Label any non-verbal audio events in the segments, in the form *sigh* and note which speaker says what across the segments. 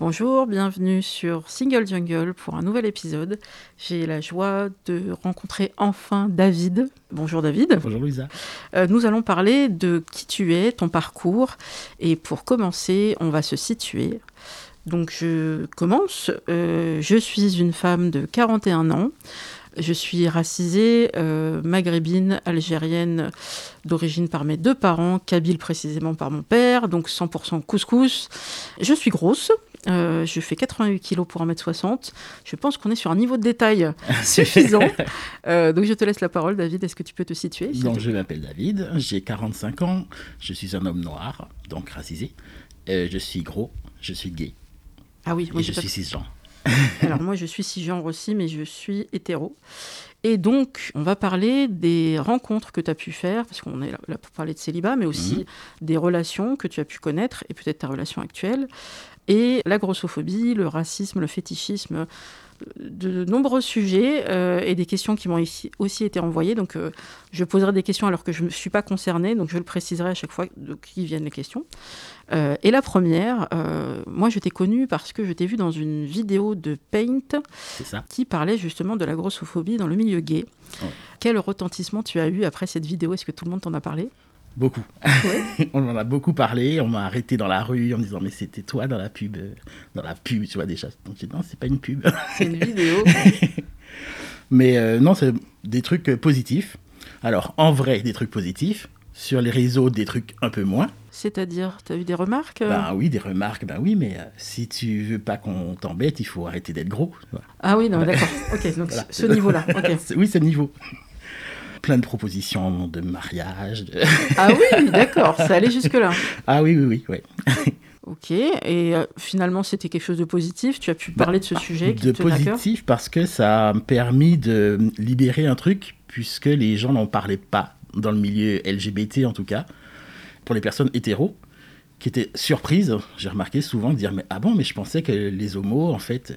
Speaker 1: Bonjour, bienvenue sur Single Jungle pour un nouvel épisode. J'ai la joie de rencontrer enfin David. Bonjour David.
Speaker 2: Bonjour Louisa.
Speaker 1: Euh, nous allons parler de qui tu es, ton parcours. Et pour commencer, on va se situer. Donc je commence. Euh, je suis une femme de 41 ans. Je suis racisée, euh, maghrébine, algérienne, d'origine par mes deux parents, kabyle précisément par mon père, donc 100% couscous. Je suis grosse, euh, je fais 88 kg pour 1m60. Je pense qu'on est sur un niveau de détail *laughs* suffisant. Euh, donc je te laisse la parole, David. Est-ce que tu peux te situer
Speaker 2: Donc je m'appelle David, j'ai 45 ans, je suis un homme noir, donc racisé. je suis gros, je suis gay.
Speaker 1: Ah oui,
Speaker 2: moi je suis cisgenre. *laughs*
Speaker 1: Alors moi je suis cisgenre aussi, mais je suis hétéro. Et donc, on va parler des rencontres que tu as pu faire, parce qu'on est là, pour parler de célibat, mais aussi mhm. des relations que tu as pu connaître, et peut-être ta relation actuelle, et la grossophobie, le racisme, le fétichisme, de nombreux sujets euh, et des questions qui m'ont aussi été envoyées. Donc, euh, je poserai des questions alors que je ne suis pas concernée, donc je le préciserai à chaque fois de qui viennent les questions. Euh, et la première, moi, je t'ai connue parce que je t'ai vu dans une vidéo de Paint qui parlait justement de la grossophobie dans le milieu gay. Quel retentissement tu as eu après cette vidéo? Est-ce que tout le monde t'en a parlé?
Speaker 2: Beaucoup. *laughs* on en a beaucoup parlé. On m'a arrêté dans la rue en me disant mais c'était toi dans la pub, euh, dans la pub, tu vois déjà. Donc j'ai dit non, c'est pas une pub.
Speaker 1: C'est une *laughs* vidéo.
Speaker 2: mais euh, non, c'est des trucs euh, positifs. Alors en vrai, des trucs positifs. Sur les réseaux, des trucs un peu moins.
Speaker 1: C'est-à-dire, tu as eu des remarques
Speaker 2: Ben oui, des remarques, ben oui, mais si tu veux pas qu'on t'embête, il faut arrêter d'être gros.
Speaker 1: Ah oui, non, d'accord. Ok, donc *laughs* ce niveau-là.
Speaker 2: oui, ce niveau plein de propositions de mariage.
Speaker 1: Ah oui, d'accord, ça allait jusque-là.
Speaker 2: Ah oui, oui, oui. oui. *laughs*
Speaker 1: ok, et euh, finalement c'était quelque chose de positif, tu as pu parler de ce bah, sujet qui
Speaker 2: De positif parce que ça a permis de libérer un truc, puisque les gens n'en parlaient pas dans le milieu LGBT en tout cas, pour les personnes hétéros qui étaient surprises, j'ai remarqué souvent de dire mais ah bon mais je pensais que les homos en fait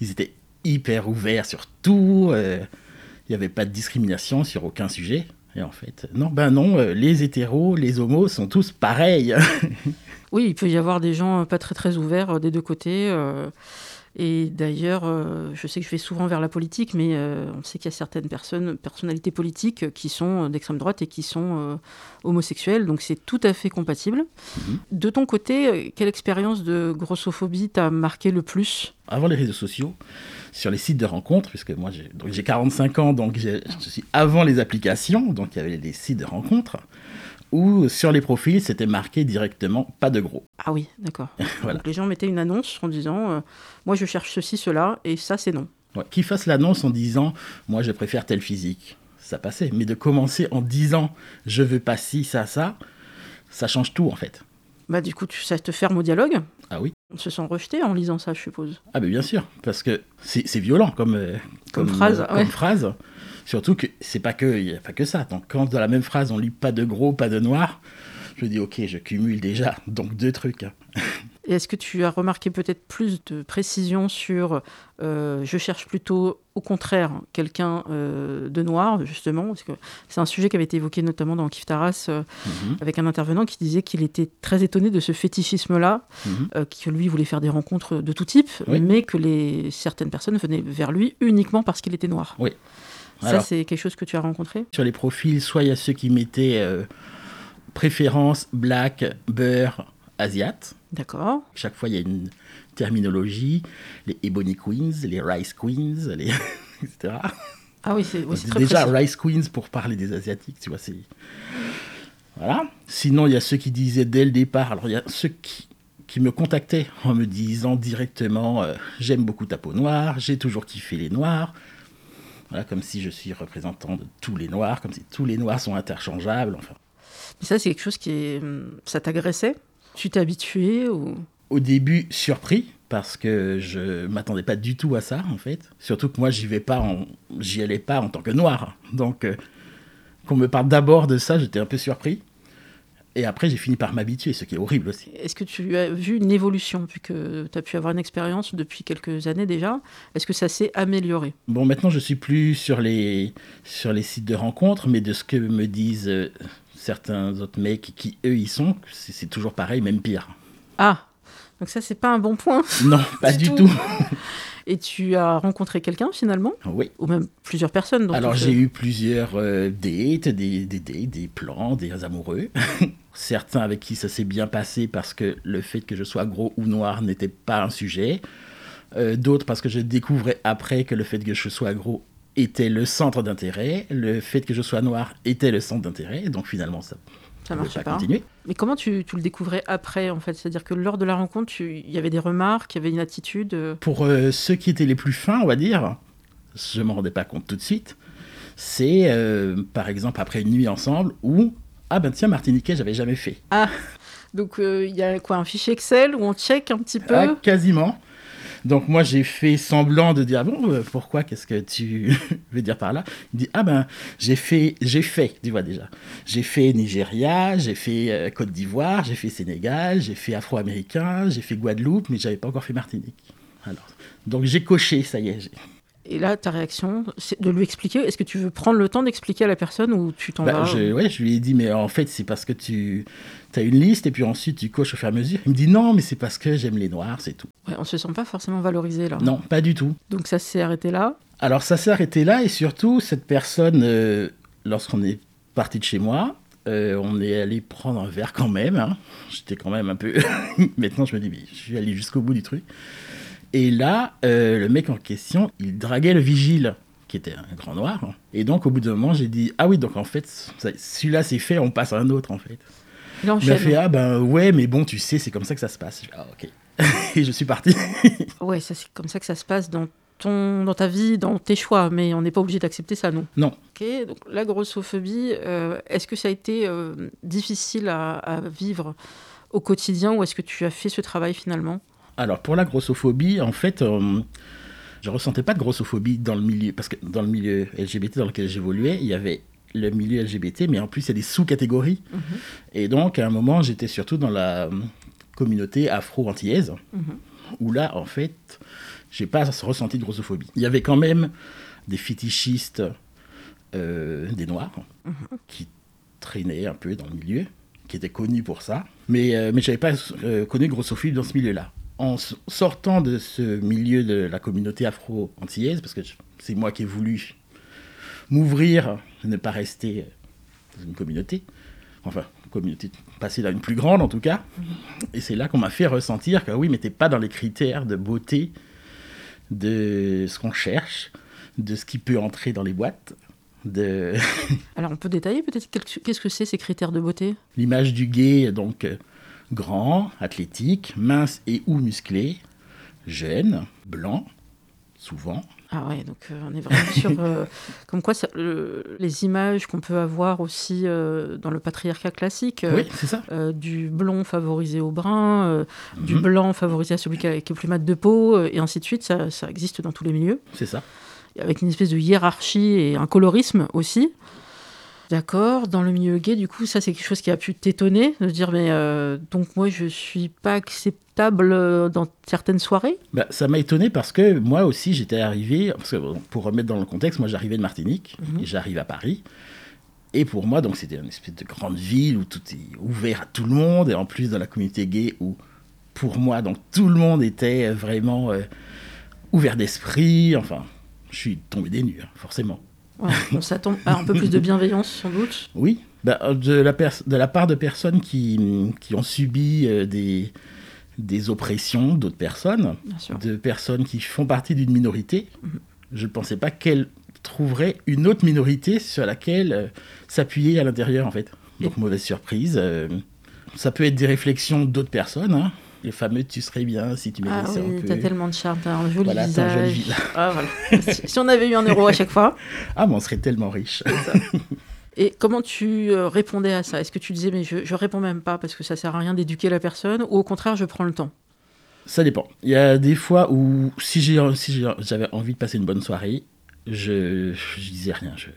Speaker 2: ils étaient hyper ouverts sur tout, euh, il n'y avait pas de discrimination sur aucun sujet. Et en fait, non, ben non, euh, les hétéros, les homos sont tous pareils. *laughs*
Speaker 1: oui, il peut y avoir des gens pas très très ouverts euh, des deux côtés. Euh, et d'ailleurs, je sais que je vais souvent vers la politique, mais on sait qu'il y a certaines personnes, personnalités politiques qui sont d'extrême droite et qui sont homosexuelles, donc c'est tout à fait compatible. Mhm. De ton côté, quelle expérience de grossophobie t'a marqué le plus?
Speaker 2: Avant les réseaux sociaux, sur les sites de rencontres, puisque moi j'ai 45 ans, donc je suis avant les applications, donc il y avait des sites de rencontres, où sur les profils c'était marqué directement pas de gros.
Speaker 1: Ah oui, d'accord. *laughs* les gens mettaient une annonce en disant euh, moi je cherche ceci, cela, et ça c'est non.
Speaker 2: Ouais, Qu'ils fassent l'annonce en disant moi je préfère tel physique, ça passait. Mais de commencer en disant je veux pas ci, ça, ça, ça change tout en fait.
Speaker 1: Bah du coup, ça te ferme au dialogue
Speaker 2: Ah oui.
Speaker 1: On se sent rejeté en lisant ça, je suppose.
Speaker 2: Ah mais bien sûr, parce que c'est violent comme, euh,
Speaker 1: comme, phrase.
Speaker 2: Euh, comme phrase. Surtout que c'est pas que, a pas que ça. Donc quand dans la même phrase on lit pas de gros, pas de noir, je dis ok, je cumule déjà, donc deux trucs. *laughs*
Speaker 1: Et est-ce que tu as remarqué peut-être plus de précision sur euh, je cherche plutôt au contraire quelqu'un euh, de noir, justement, parce que c'est un sujet qui avait été évoqué notamment dans Kif Taras euh, mhm. avec un intervenant qui disait qu'il était très étonné de ce fétichisme-là, mhm. que lui voulait faire des rencontres de tout type, mais que les, certaines personnes venaient vers lui uniquement parce qu'il était noir.
Speaker 2: Oui.
Speaker 1: Ça, c'est quelque chose que tu as rencontré
Speaker 2: Sur les profils, soit il y a ceux qui mettaient préférence black, beurre, asiate.
Speaker 1: D'accord.
Speaker 2: Chaque fois, il y a une terminologie, les Ebony Queens, les Rice Queens, les... *laughs* etc.
Speaker 1: Ah oui, c'est très
Speaker 2: Déjà,
Speaker 1: précis.
Speaker 2: Rice Queens pour parler des Asiatiques, tu vois, c'est... Voilà. Sinon, il y a ceux qui disaient dès le départ, alors il y a ceux qui, qui me contactaient en me disant directement euh, J'aime beaucoup ta peau noire, j'ai toujours kiffé les noirs ». Voilà, comme si je suis représentant de tous les noirs, comme si tous les noirs sont interchangeables, enfin...
Speaker 1: Mais ça, c'est quelque chose qui est... hum, Ça t'agressait? Tu t'es habitué ou...
Speaker 2: au début surpris parce que je m'attendais pas du tout à ça en fait. Surtout que moi j'y vais pas, en... j'y allais pas en tant que noir. Donc euh, qu'on me parle d'abord de ça, j'étais un peu surpris. Et après j'ai fini par m'habituer, ce qui est horrible aussi.
Speaker 1: Est-ce que tu as vu une évolution, vu que tu as pu avoir une expérience depuis quelques années déjà? Est-ce que ça s'est amélioré?
Speaker 2: Bon maintenant je suis plus sur les sur les sites de rencontres, mais de ce que me disent euh, certains autres mecs qui eux y sont, c'est toujours pareil, même pire.
Speaker 1: Ah Donc ça, c'est pas un bon point.
Speaker 2: Non, pas *laughs*
Speaker 1: Du
Speaker 2: du
Speaker 1: tout.
Speaker 2: tout. *laughs*
Speaker 1: Et tu as rencontré quelqu'un finalement
Speaker 2: oui.
Speaker 1: Ou même plusieurs personnes
Speaker 2: Alors j'ai eu plusieurs euh, dates, des, des dates, des plans, des amoureux. *laughs* Certains avec qui ça s'est bien passé parce que le fait que je sois gros ou noir n'était pas un sujet. Euh, D'autres parce que je découvrais après que le fait que je sois gros était le centre d'intérêt. Le fait que je sois noir était le centre d'intérêt. Donc finalement ça
Speaker 1: Ça marchait
Speaker 2: pas
Speaker 1: pas.
Speaker 2: continuer.
Speaker 1: Mais comment tu, tu le découvrais après en fait? C'est-à-dire que lors de la rencontre, tu- il y avait des remarques, il y avait une attitude. euh,
Speaker 2: Pour euh, ceux qui étaient les plus fins, on va dire, je ne m'en rendais pas compte tout de suite, c'est euh, par exemple après une nuit ensemble où, ah ben tiens, Martiniquais, j'avais jamais fait.
Speaker 1: Donc euh, il y a quoi Un fichier Excel où on check un petit peu?
Speaker 2: Ah, quasiment. Donc moi j'ai fait semblant de dire ah bon euh, pourquoi qu'est-ce que tu *laughs* veux dire par là? Il dit ah ben j'ai fait j'ai fait tu vois déjà j'ai fait Nigeria j'ai fait euh, Côte d'Ivoire j'ai fait Sénégal j'ai fait Afro-américain j'ai fait Guadeloupe mais j'avais pas encore fait Martinique alors donc j'ai coché ça y est j'ai-
Speaker 1: Et là, ta réaction, c'est de lui expliquer. Est-ce que tu veux prendre le temps d'expliquer à la personne ou tu t'en
Speaker 2: Bah,
Speaker 1: vas?
Speaker 2: je, ouais, je lui ai dit, mais en fait, c'est parce que tu as une liste et puis ensuite tu coches au fur et à mesure. Il me dit, non, mais c'est parce que j'aime les noirs, c'est tout.
Speaker 1: Ouais, on se sent pas forcément valorisé là.
Speaker 2: Non, pas du tout.
Speaker 1: Donc ça s'est arrêté là.
Speaker 2: Alors, ça s'est arrêté là et surtout, cette personne, euh, lorsqu'on est parti de chez moi, euh, on est allé prendre un verre quand même. hein. J'étais quand même un peu. *laughs* Maintenant, je me dis, mais je suis allé jusqu'au bout du truc. Et là, euh, le mec en question, il draguait le vigile, qui était un grand noir. Et donc, au bout d'un moment, j'ai dit, ah oui, donc en fait, celui-là, c'est fait, on passe à un autre, en fait.
Speaker 1: Il
Speaker 2: m'a fait, ah ben ouais, mais bon, tu sais, c'est comme ça que ça se passe. Ah, ok. *laughs* et je suis parti. *laughs*
Speaker 1: Ouais, ça c'est comme ça que ça se passe dans ton, dans ta vie, dans tes choix. Mais on n'est pas obligé d'accepter ça, non.
Speaker 2: Non.
Speaker 1: Ok. Donc la grossophobie, euh, est-ce que ça a été euh, difficile à, à vivre au quotidien ou est-ce que tu as fait ce travail finalement?
Speaker 2: Alors, pour la grossophobie, en fait, euh, je ressentais pas de grossophobie dans le milieu, parce que dans le milieu LGBT dans lequel j'évoluais, il y avait le milieu LGBT, mais en plus, il y a des sous-catégories. Et donc, à un moment, j'étais surtout dans la communauté afro-antillaise,
Speaker 1: Mhm.
Speaker 2: où là, en fait, j'ai pas ressenti de grossophobie. Il y avait quand même des fétichistes, euh, des Noirs, qui traînaient un peu dans le milieu, qui étaient connus pour ça, mais, euh, mais je n'avais pas euh, connu de grossophobie dans ce milieu-là. En sortant de ce milieu de la communauté afro-antillaise, parce que c'est moi qui ai voulu m'ouvrir, ne pas rester dans une communauté, enfin, communauté, passer dans une plus grande en tout cas, et c'est là qu'on m'a fait ressentir que oui, mais t'es pas dans les critères de beauté de ce qu'on cherche, de ce qui peut entrer dans les boîtes, de *laughs*
Speaker 1: Alors on peut détailler peut-être qu'est-ce que c'est ces critères de beauté?
Speaker 2: L'image du gay, donc euh, grand, athlétique, mince et ou musclé, jeune, blanc, souvent.
Speaker 1: Ah ouais, donc euh, on est vraiment *laughs* sur... euh, comme quoi ça- le- les images qu'on peut avoir aussi euh, dans le patriarcat classique.
Speaker 2: oui, c'est ça.
Speaker 1: du blond favorisé au brun, du
Speaker 2: Mhm,
Speaker 1: blanc favorisé à celui qui, a- est plus mat de peau, et ainsi de suite. Ça, ça existe dans tous les milieux,
Speaker 2: C'est ça.
Speaker 1: avec une espèce de hiérarchie et un colorisme aussi. D'accord. Dans le milieu gay, du coup, ça c'est quelque chose qui a pu t'étonner, de dire mais euh, donc moi je suis pas acceptable euh, dans certaines soirées?
Speaker 2: Bah, ça m'a étonné parce que moi aussi j'étais arrivé, parce que, bon, pour remettre dans le contexte, moi j'arrivais de Martinique
Speaker 1: Mhm.
Speaker 2: et j'arrive à Paris. Et pour moi, donc c'était une espèce de grande ville où tout est ouvert à tout le monde, et en plus dans la communauté gay où pour moi, donc tout le monde était vraiment euh, ouvert d'esprit. Enfin, je suis tombé des nues, hein, forcément.
Speaker 1: Ouais, on s'attend à un peu plus de bienveillance sans doute.
Speaker 2: Oui, bah, de, la de la part de personnes qui, qui ont subi euh, des, des oppressions d'autres personnes, de personnes qui font partie d'une minorité.
Speaker 1: Mhm.
Speaker 2: Je ne pensais pas qu'elles trouveraient une autre minorité sur laquelle euh, s'appuyer à l'intérieur, en fait. Donc, mauvaise surprise. euh, ça peut être des réflexions d'autres personnes. hein. Le fameux tu serais bien si tu me
Speaker 1: Ah oui,
Speaker 2: un peu.
Speaker 1: t'as tellement de charme, t'as un joli
Speaker 2: Voilà, t'as un
Speaker 1: visage.
Speaker 2: joli visage.
Speaker 1: Ah, voilà. si, si on avait eu un euro à chaque fois. *laughs*
Speaker 2: Ah, mais on serait tellement riche.
Speaker 1: Et comment tu euh, répondais à ça? Est-ce que tu disais, mais je, je réponds même pas parce que ça sert à rien d'éduquer la personne Ou au contraire, je prends le temps?
Speaker 2: Ça dépend. Il y a des fois où, si j'ai si j'avais envie de passer une bonne soirée, je, je disais rien. Je,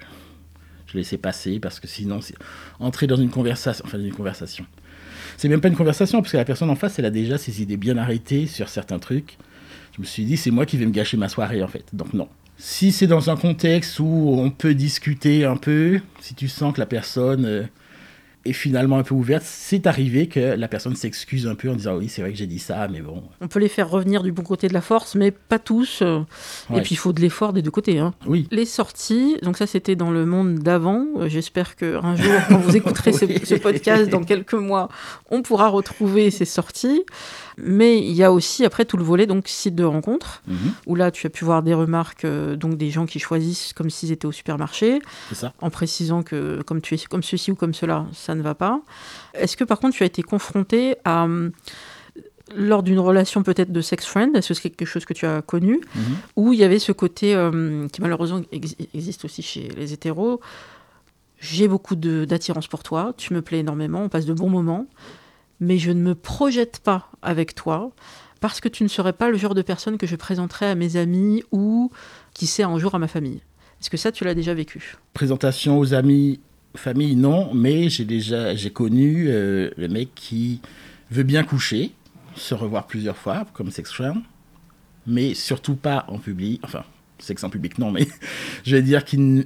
Speaker 2: je laissais passer parce que sinon, entrer dans une conversation. Enfin, une conversation. C'est même pas une conversation parce que la personne en face, elle a déjà ses idées bien arrêtées sur certains trucs. Je me suis dit, c'est moi qui vais me gâcher ma soirée en fait. Donc, non. Si c'est dans un contexte où on peut discuter un peu, si tu sens que la personne euh, est finalement un peu ouverte, c'est arrivé que la personne s'excuse un peu en disant oui, c'est vrai que j'ai dit ça, mais bon.
Speaker 1: On peut les faire revenir du bon côté de la force, mais pas tous. Et puis, il faut de l'effort des deux côtés. hein.
Speaker 2: Oui,
Speaker 1: Les sorties, donc ça c'était dans le monde d'avant. J'espère qu'un jour, quand vous *laughs* écouterez ce,
Speaker 2: Oui.
Speaker 1: ce podcast dans quelques mois, on pourra retrouver ces sorties. Mais il y a aussi après tout le volet donc site de rencontre
Speaker 2: Mhm,
Speaker 1: où là tu as pu voir des remarques euh, donc des gens qui choisissent comme s'ils étaient au supermarché
Speaker 2: ça.
Speaker 1: en précisant que comme tu es comme ceci ou comme cela ça ne va pas. Est-ce que par contre tu as été confronté à hum, lors d'une relation peut-être de sex friend, est-ce que c'est quelque chose que tu as connu
Speaker 2: Mhm.
Speaker 1: où il y avait ce côté euh, qui malheureusement ex- existe aussi chez les hétéros. J'ai beaucoup d'attirance pour toi, tu me plais énormément, on passe de bons moments, mais je ne me projette pas avec toi parce que tu ne serais pas le genre de personne que je présenterais à mes amis ou qui sait un jour à ma famille. Est-ce que ça tu l'as déjà vécu?
Speaker 2: Présentation aux amis, famille, non, mais j'ai déjà j'ai connu euh, le mec qui veut bien coucher, se revoir plusieurs fois, comme sex mais surtout pas en public. Enfin, sexe en public, non, mais *laughs* je veux dire qu'il ne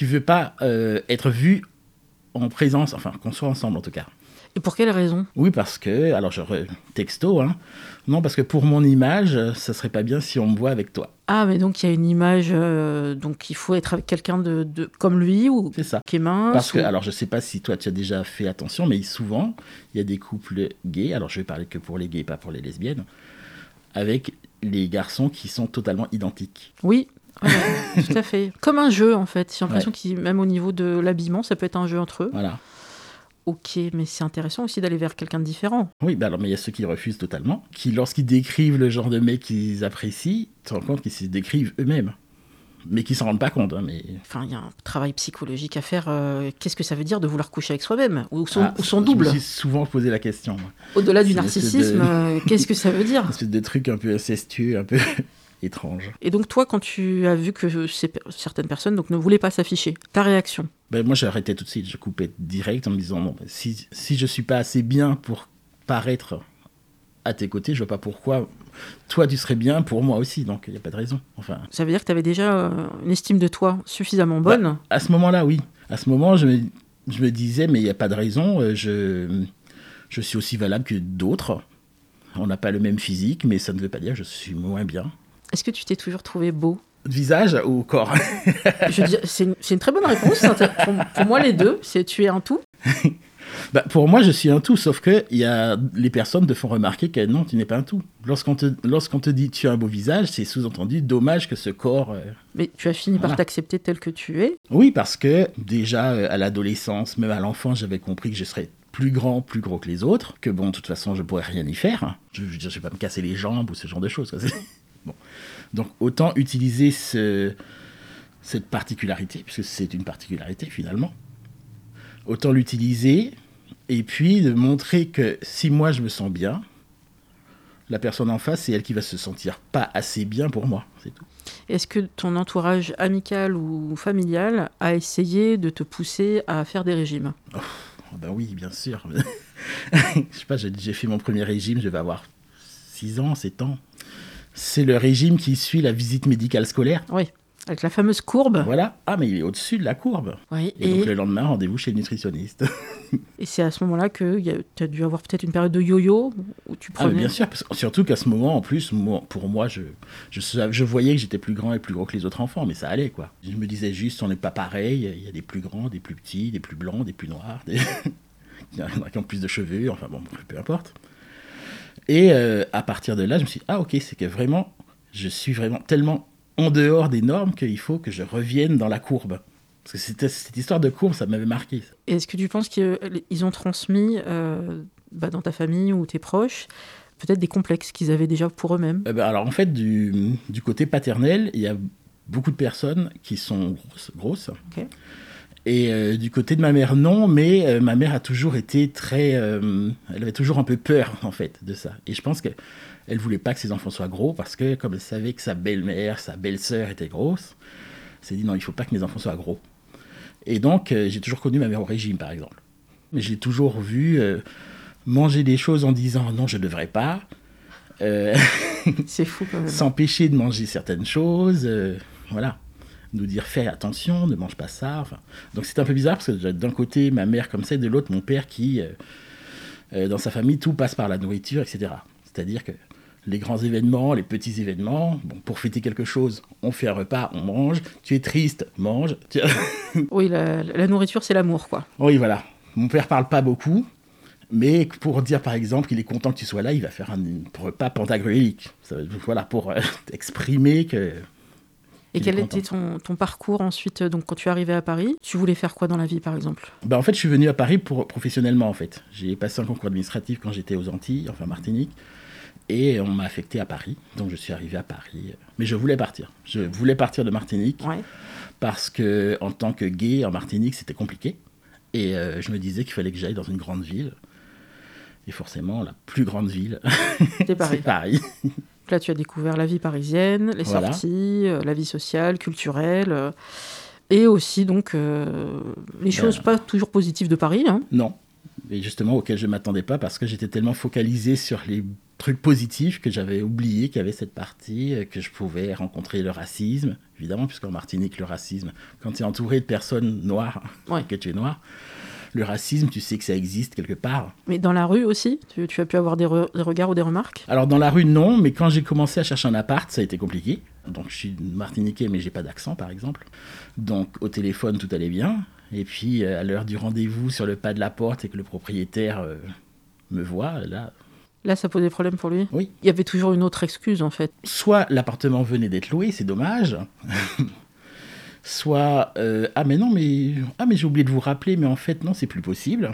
Speaker 2: veut pas euh, être vu en présence, enfin, qu'on soit ensemble en tout cas.
Speaker 1: Et pour quelle raison?
Speaker 2: Oui, parce que, alors je re- texto, hein, non, parce que pour mon image, ça serait pas bien si on me voit avec toi.
Speaker 1: Ah, mais donc il y a une image, euh, donc il faut être avec quelqu'un de, de- comme lui ou
Speaker 2: C'est ça.
Speaker 1: qui est mince.
Speaker 2: Parce que,
Speaker 1: ou-
Speaker 2: alors je sais pas si toi tu as déjà fait attention, mais souvent, il y a des couples gays, alors je vais parler que pour les gays, pas pour les lesbiennes, avec les garçons qui sont totalement identiques.
Speaker 1: Oui, ouais, *laughs* tout à fait. Comme un jeu, en fait. J'ai l'impression que même au niveau de l'habillement, ça peut être un jeu entre eux.
Speaker 2: Voilà.
Speaker 1: Ok, mais c'est intéressant aussi d'aller vers quelqu'un de différent.
Speaker 2: Oui, bah alors, mais il y a ceux qui refusent totalement, qui, lorsqu'ils décrivent le genre de mec qu'ils apprécient, te rends compte qu'ils se décrivent eux-mêmes. Mais qui s'en rendent pas compte. hein, mais...
Speaker 1: Enfin, il y a un travail psychologique à faire. euh, Qu'est-ce que ça veut dire de vouloir coucher avec soi-même? Ou son,
Speaker 2: Ah,
Speaker 1: ou son
Speaker 2: Je
Speaker 1: double
Speaker 2: me suis souvent posé la question.
Speaker 1: Au-delà du narcissisme,
Speaker 2: de-
Speaker 1: euh, qu'est-ce que ça veut dire? *laughs*
Speaker 2: Une espèce de truc un peu incestueux, un peu étrange.
Speaker 1: Et donc, toi, quand tu as vu que ces certaines personnes donc, ne voulaient pas s'afficher, ta réaction?
Speaker 2: Ben, moi, j'ai arrêté tout de suite. Je coupais direct en me disant non, ben, si, si je suis pas assez bien pour paraître à tes côtés, je vois pas pourquoi toi tu serais bien pour moi aussi. Donc il n'y a pas de raison. Enfin,
Speaker 1: Ça veut dire que tu avais déjà euh, une estime de toi suffisamment bonne?
Speaker 2: À ce moment-là, oui. À ce moment, je me, je me disais mais il n'y a pas de raison. euh, Je, je suis aussi valable que d'autres. On n'a pas le même physique, mais ça ne veut pas dire que je suis moins bien.
Speaker 1: Est-ce que tu t'es toujours trouvé beau
Speaker 2: Visage ou corps? *laughs*
Speaker 1: C'est une, très bonne réponse. Pour, pour moi, les deux, c'est tu es un tout? *laughs*
Speaker 2: Bah, pour moi, je suis un tout, sauf que y a, les personnes te font remarquer que non, tu n'es pas un tout. Lorsqu'on te, lorsqu'on te dit tu as un beau visage, c'est sous-entendu dommage que ce corps. euh,
Speaker 1: Mais tu as fini par t'accepter tel que tu es?
Speaker 2: Oui, parce que déjà euh, à l'adolescence, même à l'enfance, j'avais compris que je serais plus grand, plus gros que les autres, que bon, de toute façon, je pourrais rien y faire. Je, je je vais pas me casser les jambes ou ce genre de choses. *laughs* bon. Donc autant utiliser ce, cette particularité, puisque c'est une particularité finalement. Autant l'utiliser et puis de montrer que si moi je me sens bien, la personne en face, c'est elle qui va se sentir pas assez bien pour moi, c'est tout.
Speaker 1: Est-ce que ton entourage amical ou familial a essayé de te pousser à faire des régimes?
Speaker 2: Ah ben oui, bien sûr. *laughs* je sais pas, j'ai j'ai fait mon premier régime, je vais avoir 6 ans, 7 ans. C'est le régime qui suit la visite médicale scolaire.
Speaker 1: Oui, avec la fameuse courbe.
Speaker 2: Voilà. Ah, mais il est au-dessus de la courbe.
Speaker 1: Oui,
Speaker 2: Et,
Speaker 1: et,
Speaker 2: donc le lendemain, rendez-vous chez le nutritionniste. *laughs*
Speaker 1: et c'est à ce moment-là que tu as dû avoir peut-être une période de yo-yo où tu
Speaker 2: Ah, mais
Speaker 1: prenais.
Speaker 2: bien sûr, parce que- surtout qu'à ce moment, en plus, moi- pour moi, je, je, je voyais que j'étais plus grand et plus gros que les autres enfants, mais ça allait, quoi. Je me disais juste, on n'est pas pareil, il y a des plus grands, des plus petits, des plus blancs, des plus noirs, des... *laughs* qui ont plus de cheveux, enfin bon, peu importe. Et euh, à partir de là, je me suis dit, ah ok, c'est que vraiment, je suis vraiment tellement en dehors des normes qu'il faut que je revienne dans la courbe. Parce que cette, cette histoire de courbe, ça m'avait marqué.
Speaker 1: Est-ce que tu penses qu'ils ont transmis euh, bah, dans ta famille ou tes proches peut-être des complexes qu'ils avaient déjà pour eux-mêmes?
Speaker 2: Euh, bah, Alors en fait, du, du, côté paternel, il y a beaucoup de personnes qui sont grosses. grosses.
Speaker 1: Okay.
Speaker 2: Et euh, du côté de ma mère, non, mais euh, ma mère a toujours été très. Euh, elle avait toujours un peu peur, en fait, de ça. Et je pense qu'elle ne voulait pas que ses enfants soient gros, parce que, comme elle savait que sa belle-mère, sa belle-sœur étaient grosses, elle s'est dit non, il ne faut pas que mes enfants soient gros. Et donc, j'ai toujours connu ma mère au régime, par exemple. Mais j'ai toujours vu manger des choses en disant non, je ne devrais pas.
Speaker 1: C'est fou, quand même. *laughs*
Speaker 2: S'empêcher de manger certaines choses. voilà nous dire fais attention, ne mange pas ça. Enfin, donc c'est un peu bizarre parce que d'un côté ma mère comme ça et de l'autre mon père qui, euh, euh, dans sa famille, tout passe par la nourriture, etc. C'est-à-dire que les grands événements, les petits événements, bon, pour fêter quelque chose, on fait un repas, on mange. Tu es triste, mange. *laughs*
Speaker 1: oui, la, la nourriture c'est l'amour, quoi.
Speaker 2: Oui, voilà. Mon père parle pas beaucoup. Mais pour dire par exemple qu'il est content que tu sois là, il va faire un repas pantagruélique. Voilà, pour euh, *laughs* exprimer que
Speaker 1: et quel était ton, ton, parcours ensuite, donc quand tu es arrivé à Paris? Tu voulais faire quoi dans la vie, par exemple?
Speaker 2: Ben, En fait, je suis venu à Paris pour, professionnellement, en fait. J'ai passé un concours administratif quand j'étais aux Antilles, enfin Martinique, et on m'a affecté à Paris. Donc je suis arrivé à Paris. Mais je voulais partir. Je voulais partir de Martinique
Speaker 1: ouais.
Speaker 2: parce que en tant que gay en Martinique, c'était compliqué. Et euh, je me disais qu'il fallait que j'aille dans une grande ville. Et forcément, la plus grande ville,
Speaker 1: c'est *laughs* Paris.
Speaker 2: Paris.
Speaker 1: Là, tu as découvert la vie parisienne, les voilà. sorties, euh, la vie sociale, culturelle, euh, et aussi donc euh, les choses ben, pas toujours positives de Paris. Hein.
Speaker 2: Non, et justement auxquelles je m'attendais pas parce que j'étais tellement focalisé sur les trucs positifs que j'avais oublié qu'il y avait cette partie, que je pouvais rencontrer le racisme, évidemment, puisqu'en Martinique, le racisme, quand tu es entouré de personnes noires,
Speaker 1: ouais. *laughs*
Speaker 2: que tu es noir, le racisme, tu sais que ça existe quelque part.
Speaker 1: Mais dans la rue aussi tu, tu as pu avoir des, re des, regards ou des remarques?
Speaker 2: Alors dans la rue, non, mais quand j'ai commencé à chercher un appart, ça a été compliqué. Donc je suis martiniquais, mais j'ai pas d'accent, par exemple. Donc au téléphone, tout allait bien. Et puis à l'heure du rendez-vous sur le pas de la porte et que le propriétaire euh, me voit, là...
Speaker 1: Là, ça posait problème pour lui?
Speaker 2: Oui.
Speaker 1: Il y avait toujours une autre excuse, en fait.
Speaker 2: Soit l'appartement venait d'être loué, c'est dommage *laughs* soit euh, ah mais non mais ah mais j'ai oublié de vous rappeler mais en fait non c'est plus possible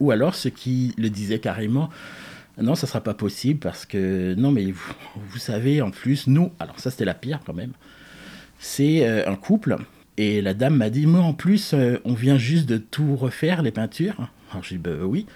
Speaker 2: ou alors ceux qui le disaient carrément non ça sera pas possible parce que non mais vous, vous savez en plus nous alors ça c'était la pire quand même. C'est euh, un couple et la dame m'a dit moi en plus euh, on vient juste de tout refaire les peintures alors j'ai dit bah, oui.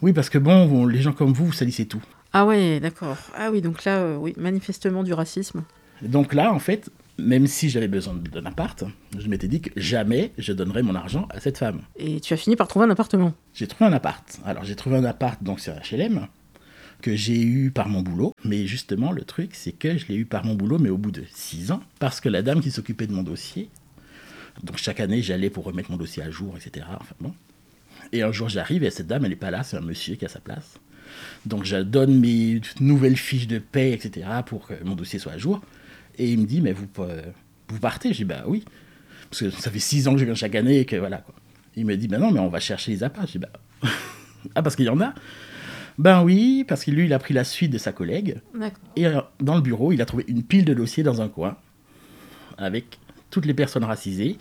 Speaker 2: Oui parce que bon, bon les gens comme vous vous salissez tout
Speaker 1: ah ouais d'accord. Ah oui donc là oui manifestement du racisme.
Speaker 2: Donc là en fait même si j'avais besoin d'un appart, je m'étais dit que jamais je donnerais mon argent à cette femme.
Speaker 1: Et tu as fini par trouver un appartement
Speaker 2: J'ai trouvé un appart. Alors j'ai trouvé un appart donc sur HLM que j'ai eu par mon boulot. Mais justement, le truc, c'est que je l'ai eu par mon boulot, mais au bout de six ans, parce que la dame qui s'occupait de mon dossier, donc chaque année, j'allais pour remettre mon dossier à jour, etc. Enfin bon. Et un jour, j'arrive et cette dame, elle n'est pas là, c'est un monsieur qui a sa place. Donc je donne mes nouvelles fiches de paie, etc. pour que mon dossier soit à jour. Et il me dit, mais vous, vous partez? Je dis, bah oui. Parce que ça fait six ans que je viens chaque année et que voilà. Quoi. Il me dit, bah non, mais on va chercher les appâts. Je dis, bah. *laughs* ah, parce qu'il y en a Ben oui, parce que lui, il a pris la suite de sa collègue. Et euh, dans le bureau, il a trouvé une pile de dossiers dans un coin avec toutes les personnes racisées.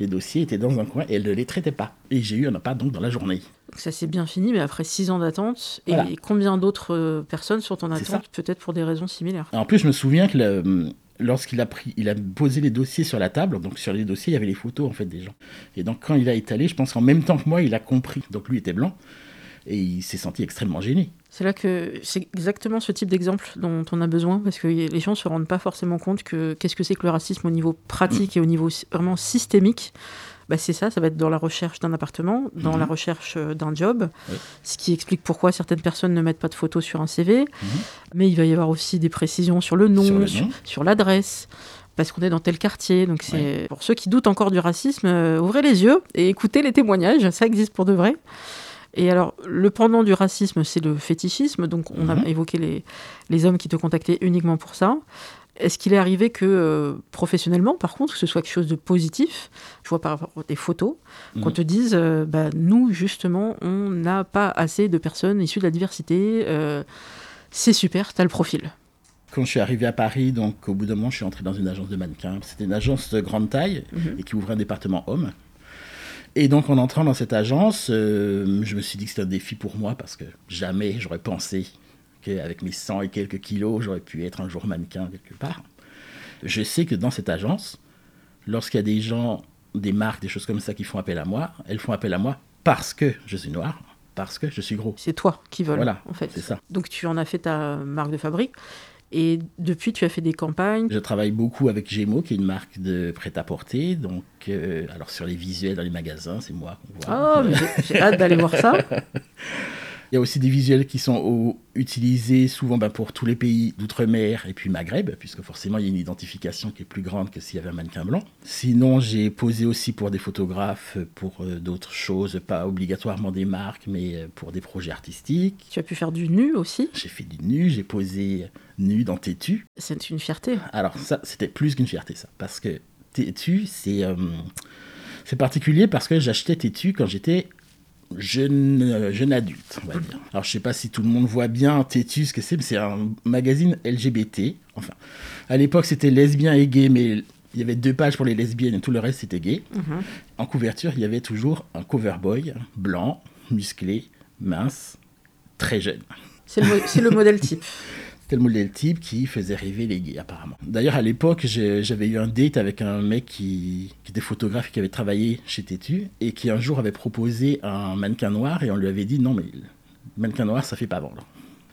Speaker 2: Les dossiers étaient dans un coin et elle ne les traitait pas. Et j'ai eu un appart donc dans la journée.
Speaker 1: Ça s'est bien fini, mais après six ans d'attente. Et combien d'autres euh, personnes sont en attente, peut-être pour des raisons similaires?
Speaker 2: En plus, je me souviens que le, lorsqu'il a pris, il a posé les dossiers sur la table. Donc sur les dossiers, il y avait les photos en fait des gens. Et donc quand il a étalé, je pense qu'en même temps que moi, il a compris. Donc lui était blanc et il s'est senti extrêmement gêné.
Speaker 1: C'est là que c'est exactement ce type d'exemple dont on a besoin parce que les gens se rendent pas forcément compte que qu'est-ce que c'est que le racisme au niveau pratique mmh. et au niveau vraiment systémique. Bah c'est ça, ça va être dans la recherche d'un appartement, dans mmh. la recherche d'un job,
Speaker 2: oui.
Speaker 1: ce qui explique pourquoi certaines personnes ne mettent pas de photos sur un CV. Mmh. Mais il va y avoir aussi des précisions sur le nom, sur l'adresse. Parce qu'on est dans tel quartier. Donc c'est ouais. pour ceux qui doutent encore du racisme, euh, ouvrez les yeux et écoutez les témoignages, ça existe pour de vrai. Et alors, le pendant du racisme, c'est le fétichisme. Donc, on mmh. a évoqué les, les hommes qui te contactaient uniquement pour ça. Est-ce qu'il est arrivé que euh, professionnellement, par contre, que ce soit quelque chose de positif, je vois par rapport à tes photos, mmh. qu'on te dise, euh, bah, nous, justement, on n'a pas assez de personnes issues de la diversité. Euh, C'est super, t'as le profil.
Speaker 2: Quand je suis arrivé à Paris, donc au bout d'un moment, je suis entré dans une agence de mannequins. C'était une agence de grande taille
Speaker 1: Mhm.
Speaker 2: et qui ouvrait un département homme. Et donc en entrant dans cette agence, euh, je me suis dit que c'était un défi pour moi parce que jamais j'aurais pensé qu'avec mes 100 et quelques kilos, j'aurais pu être un jour mannequin quelque part. Je sais que dans cette agence, lorsqu'il y a des gens, des marques, des choses comme ça qui font appel à moi, elles font appel à moi parce que je suis noir, parce que je suis gros.
Speaker 1: C'est toi qui veulent,
Speaker 2: Voilà,
Speaker 1: en fait.
Speaker 2: c'est ça.
Speaker 1: Donc tu en as fait ta marque de fabrique. Et depuis, tu as fait des campagnes.
Speaker 2: Je travaille beaucoup avec Gémeaux, qui est une marque de prêt-à-porter. Donc, euh, alors sur les visuels dans les magasins, c'est moi qu'on voit.
Speaker 1: Oh, mais j'ai- j'ai hâte d'aller voir ça. *laughs*
Speaker 2: Il y a aussi des visuels qui sont au- utilisés souvent ben, pour tous les pays d'outre-mer et puis Maghreb, puisque forcément il y a une identification qui est plus grande que s'il y avait un mannequin blanc. Sinon, j'ai posé aussi pour des photographes, pour euh, d'autres choses, pas obligatoirement des marques, mais euh, pour des projets artistiques.
Speaker 1: Tu as pu faire du nu aussi?
Speaker 2: J'ai fait du nu, j'ai posé nu dans Tétu.
Speaker 1: C'est une fierté.
Speaker 2: Alors ça, c'était plus qu'une fierté, ça. Parce que Tétu, c'est euh, c'est particulier parce que j'achetais Tétu quand j'étais jeune, euh, jeune adulte, on va dire. Alors je sais pas si tout le monde voit bien Tétu, ce que c'est, mais c'est un magazine LGBT. Enfin, à l'époque, c'était lesbien et gay, mais il y avait deux pages pour les lesbiennes et tout le reste, c'était gay.
Speaker 1: Mhm.
Speaker 2: En couverture, il y avait toujours un cover boy blanc, musclé, mince, très jeune.
Speaker 1: C'est le, mo- c'est le modèle type. *laughs*
Speaker 2: C'était le type qui faisait rêver les gays, apparemment. D'ailleurs, à l'époque, j'avais eu un date avec un mec qui, qui était photographe et qui avait travaillé chez Tétu et qui un jour avait proposé un mannequin noir et on lui avait dit non, mais mannequin noir, ça fait pas vendre.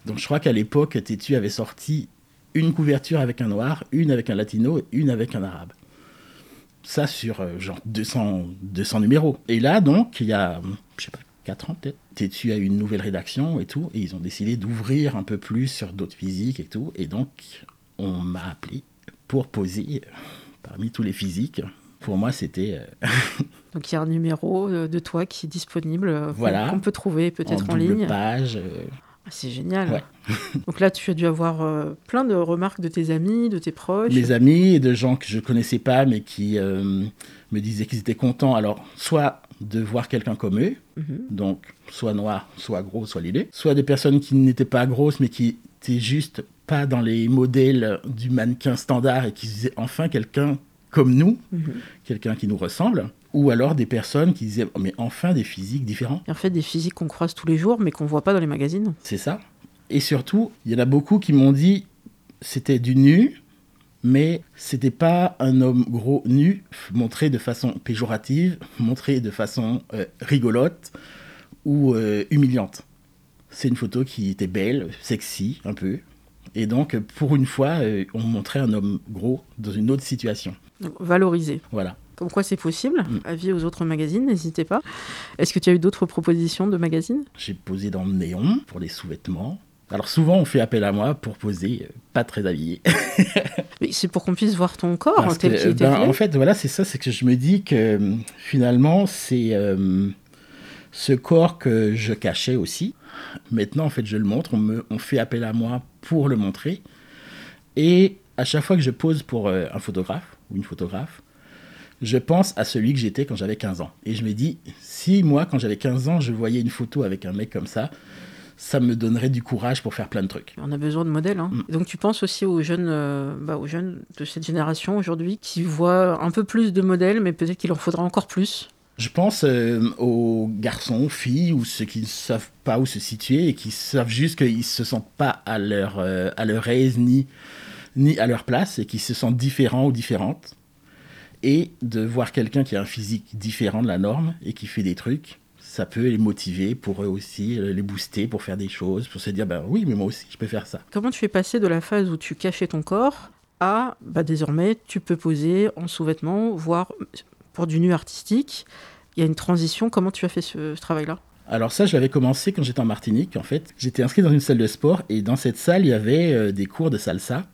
Speaker 2: Donc je crois qu'à l'époque, Tétu avait sorti une couverture avec un noir, une avec un latino et une avec un arabe. Ça sur euh, genre 200, 200 numéros. Et là, donc, il y a, je sais pas, 4 ans peut-être, Tétu a eu une nouvelle rédaction et tout, et ils ont décidé d'ouvrir un peu plus sur d'autres physiques et tout. Et donc, on m'a appelé pour poser parmi tous les physiques. Pour moi, c'était euh, *laughs*
Speaker 1: Donc il y a un numéro euh, de toi qui est disponible, euh,
Speaker 2: Voilà.
Speaker 1: qu'on peut trouver peut-être en, ligne.
Speaker 2: page.
Speaker 1: Ah, c'est génial.
Speaker 2: Ouais. *laughs*
Speaker 1: Donc là, tu as dû avoir euh, plein de remarques de tes amis, de tes proches.
Speaker 2: mes amis et de gens que je connaissais pas, mais qui euh, me disaient qu'ils étaient contents. Alors, soit de voir quelqu'un comme eux,
Speaker 1: Mhm.
Speaker 2: donc soit noir, soit gros, soit deux. Soit des personnes qui n'étaient pas grosses, mais qui étaient juste pas dans les modèles du mannequin standard et qui disaient enfin quelqu'un comme nous,
Speaker 1: Mhm.
Speaker 2: quelqu'un qui nous ressemble. Ou alors des personnes qui disaient mais enfin des physiques différents.
Speaker 1: Et en fait, des physiques qu'on croise tous les jours, mais qu'on voit pas dans les magazines.
Speaker 2: C'est ça. Et surtout, il y en a beaucoup qui m'ont dit c'était du nu, mais c'était pas un homme gros nu, montré de façon péjorative, montré de façon euh, rigolote ou euh, humiliante. C'est une photo qui était belle, sexy, un peu. Et donc, pour une fois, euh, on montrait un homme gros dans une autre situation.
Speaker 1: Donc, valoriser.
Speaker 2: Voilà.
Speaker 1: Comme quoi c'est possible.
Speaker 2: Mm.
Speaker 1: Avis aux autres magazines, n'hésitez pas. Est-ce que tu as eu d'autres propositions de magazines?
Speaker 2: J'ai posé dans le néon pour les sous-vêtements. Alors souvent, on fait appel à moi pour poser euh, pas très habillé. *laughs*
Speaker 1: Mais C'est pour qu'on puisse voir ton corps
Speaker 2: Parce
Speaker 1: tel
Speaker 2: que,
Speaker 1: qu'il était
Speaker 2: ben, en fait, voilà, c'est ça, c'est que je me dis que euh, finalement, c'est euh, ce corps que je cachais aussi. Maintenant, en fait, je le montre, on, me, on fait appel à moi pour le montrer. Et à chaque fois que je pose pour euh, un photographe ou une photographe, je pense à celui que j'étais quand j'avais 15 ans. Et je me dis, si moi, quand j'avais 15 ans, je voyais une photo avec un mec comme ça, ça me donnerait du courage pour faire plein de trucs.
Speaker 1: On a besoin de modèles. hein.
Speaker 2: Mm.
Speaker 1: Donc tu penses aussi aux jeunes, euh, bah, aux jeunes de cette génération aujourd'hui qui voient un peu plus de modèles, mais peut-être qu'il en faudra encore plus?
Speaker 2: Je pense euh, aux garçons, aux filles, ou ceux qui ne savent pas où se situer et qui savent juste qu'ils ne se sentent pas à leur, euh, à leur aise ni, ni à leur place et qui se sentent différents ou différentes. Et de voir quelqu'un qui a un physique différent de la norme et qui fait des trucs, ça peut les motiver pour eux aussi, euh, les booster pour faire des choses, pour se dire ben oui, mais moi aussi, je peux faire ça.
Speaker 1: Comment tu es passé de la phase où tu cachais ton corps à bah, désormais tu peux poser en sous-vêtements, voire pour du nu artistique Il y a une transition. Comment tu as fait ce, ce travail-là?
Speaker 2: Alors ça, je l'avais commencé quand j'étais en Martinique, en fait. J'étais inscrit dans une salle de sport et dans cette salle, il y avait euh, des cours de salsa.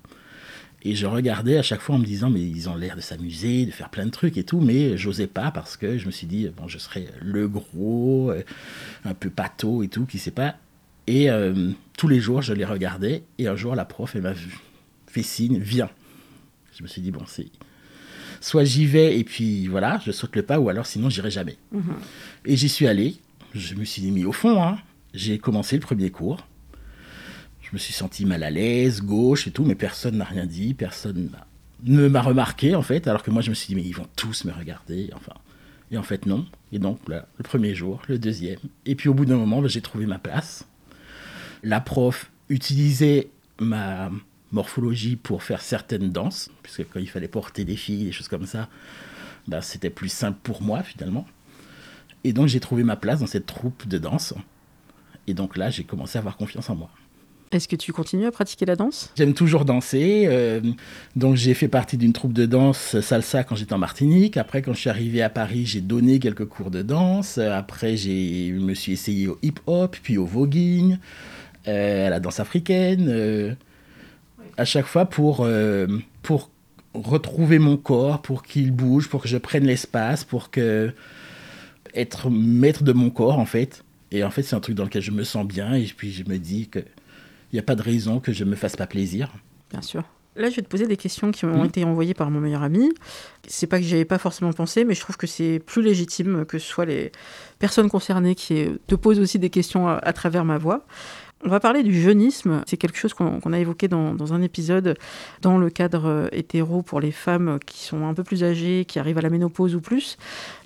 Speaker 2: Et je regardais à chaque fois en me disant, mais ils ont l'air de s'amuser, de faire plein de trucs et tout, mais j'osais pas parce que je me suis dit, bon, je serais le gros, euh, un peu pâteau et tout, qui sait pas. Et euh, tous les jours, je les regardais et un jour, la prof, elle m'a fait signe, viens. Je me suis dit, bon, c'est... Soit j'y vais et puis voilà, je saute le pas, ou alors sinon, j'irai jamais. Et j'y suis allé. Je me suis mis au fond. hein. J'ai commencé le premier cours. Je me suis senti mal à l'aise, gauche et tout, mais personne n'a rien dit, personne ne m'a remarqué en fait, alors que moi je me suis dit mais ils vont tous me regarder, enfin. Et en fait non. Et donc là, le premier jour, le deuxième, et puis au bout d'un moment, ben, j'ai trouvé ma place. La prof utilisait ma morphologie pour faire certaines danses, puisque quand il fallait porter des filles, des choses comme ça, ben, c'était plus simple pour moi finalement. Et donc j'ai trouvé ma place dans cette troupe de danse. Et donc là, j'ai commencé à avoir confiance en moi.
Speaker 1: Est-ce que tu continues à pratiquer la danse?
Speaker 2: J'aime toujours danser. Euh, donc j'ai fait partie d'une troupe de danse salsa quand j'étais en Martinique. Après, quand je suis arrivé à Paris, j'ai donné quelques cours de danse. Après, je me suis essayé au hip-hop, puis au voguing, euh, à la danse africaine. Euh, à chaque fois pour, pour retrouver mon corps, pour qu'il bouge, pour que je prenne l'espace, pour que être maître de mon corps en fait. Et en fait, c'est un truc dans lequel je me sens bien et puis je me dis que n'y a pas de raison que je me fasse pas plaisir.
Speaker 1: Bien sûr. Là, je vais te poser des questions qui m'ont mmh. été envoyées par mon meilleur ami. C'est pas que j'y avais pas forcément pensé, mais je trouve que c'est plus légitime que ce soit les personnes concernées qui te posent aussi des questions à travers ma voix. On va parler du jeunisme. C'est quelque chose qu'on a évoqué dans, un épisode dans le cadre euh, hétéro pour les femmes qui sont un peu plus âgées, qui arrivent à la ménopause ou plus.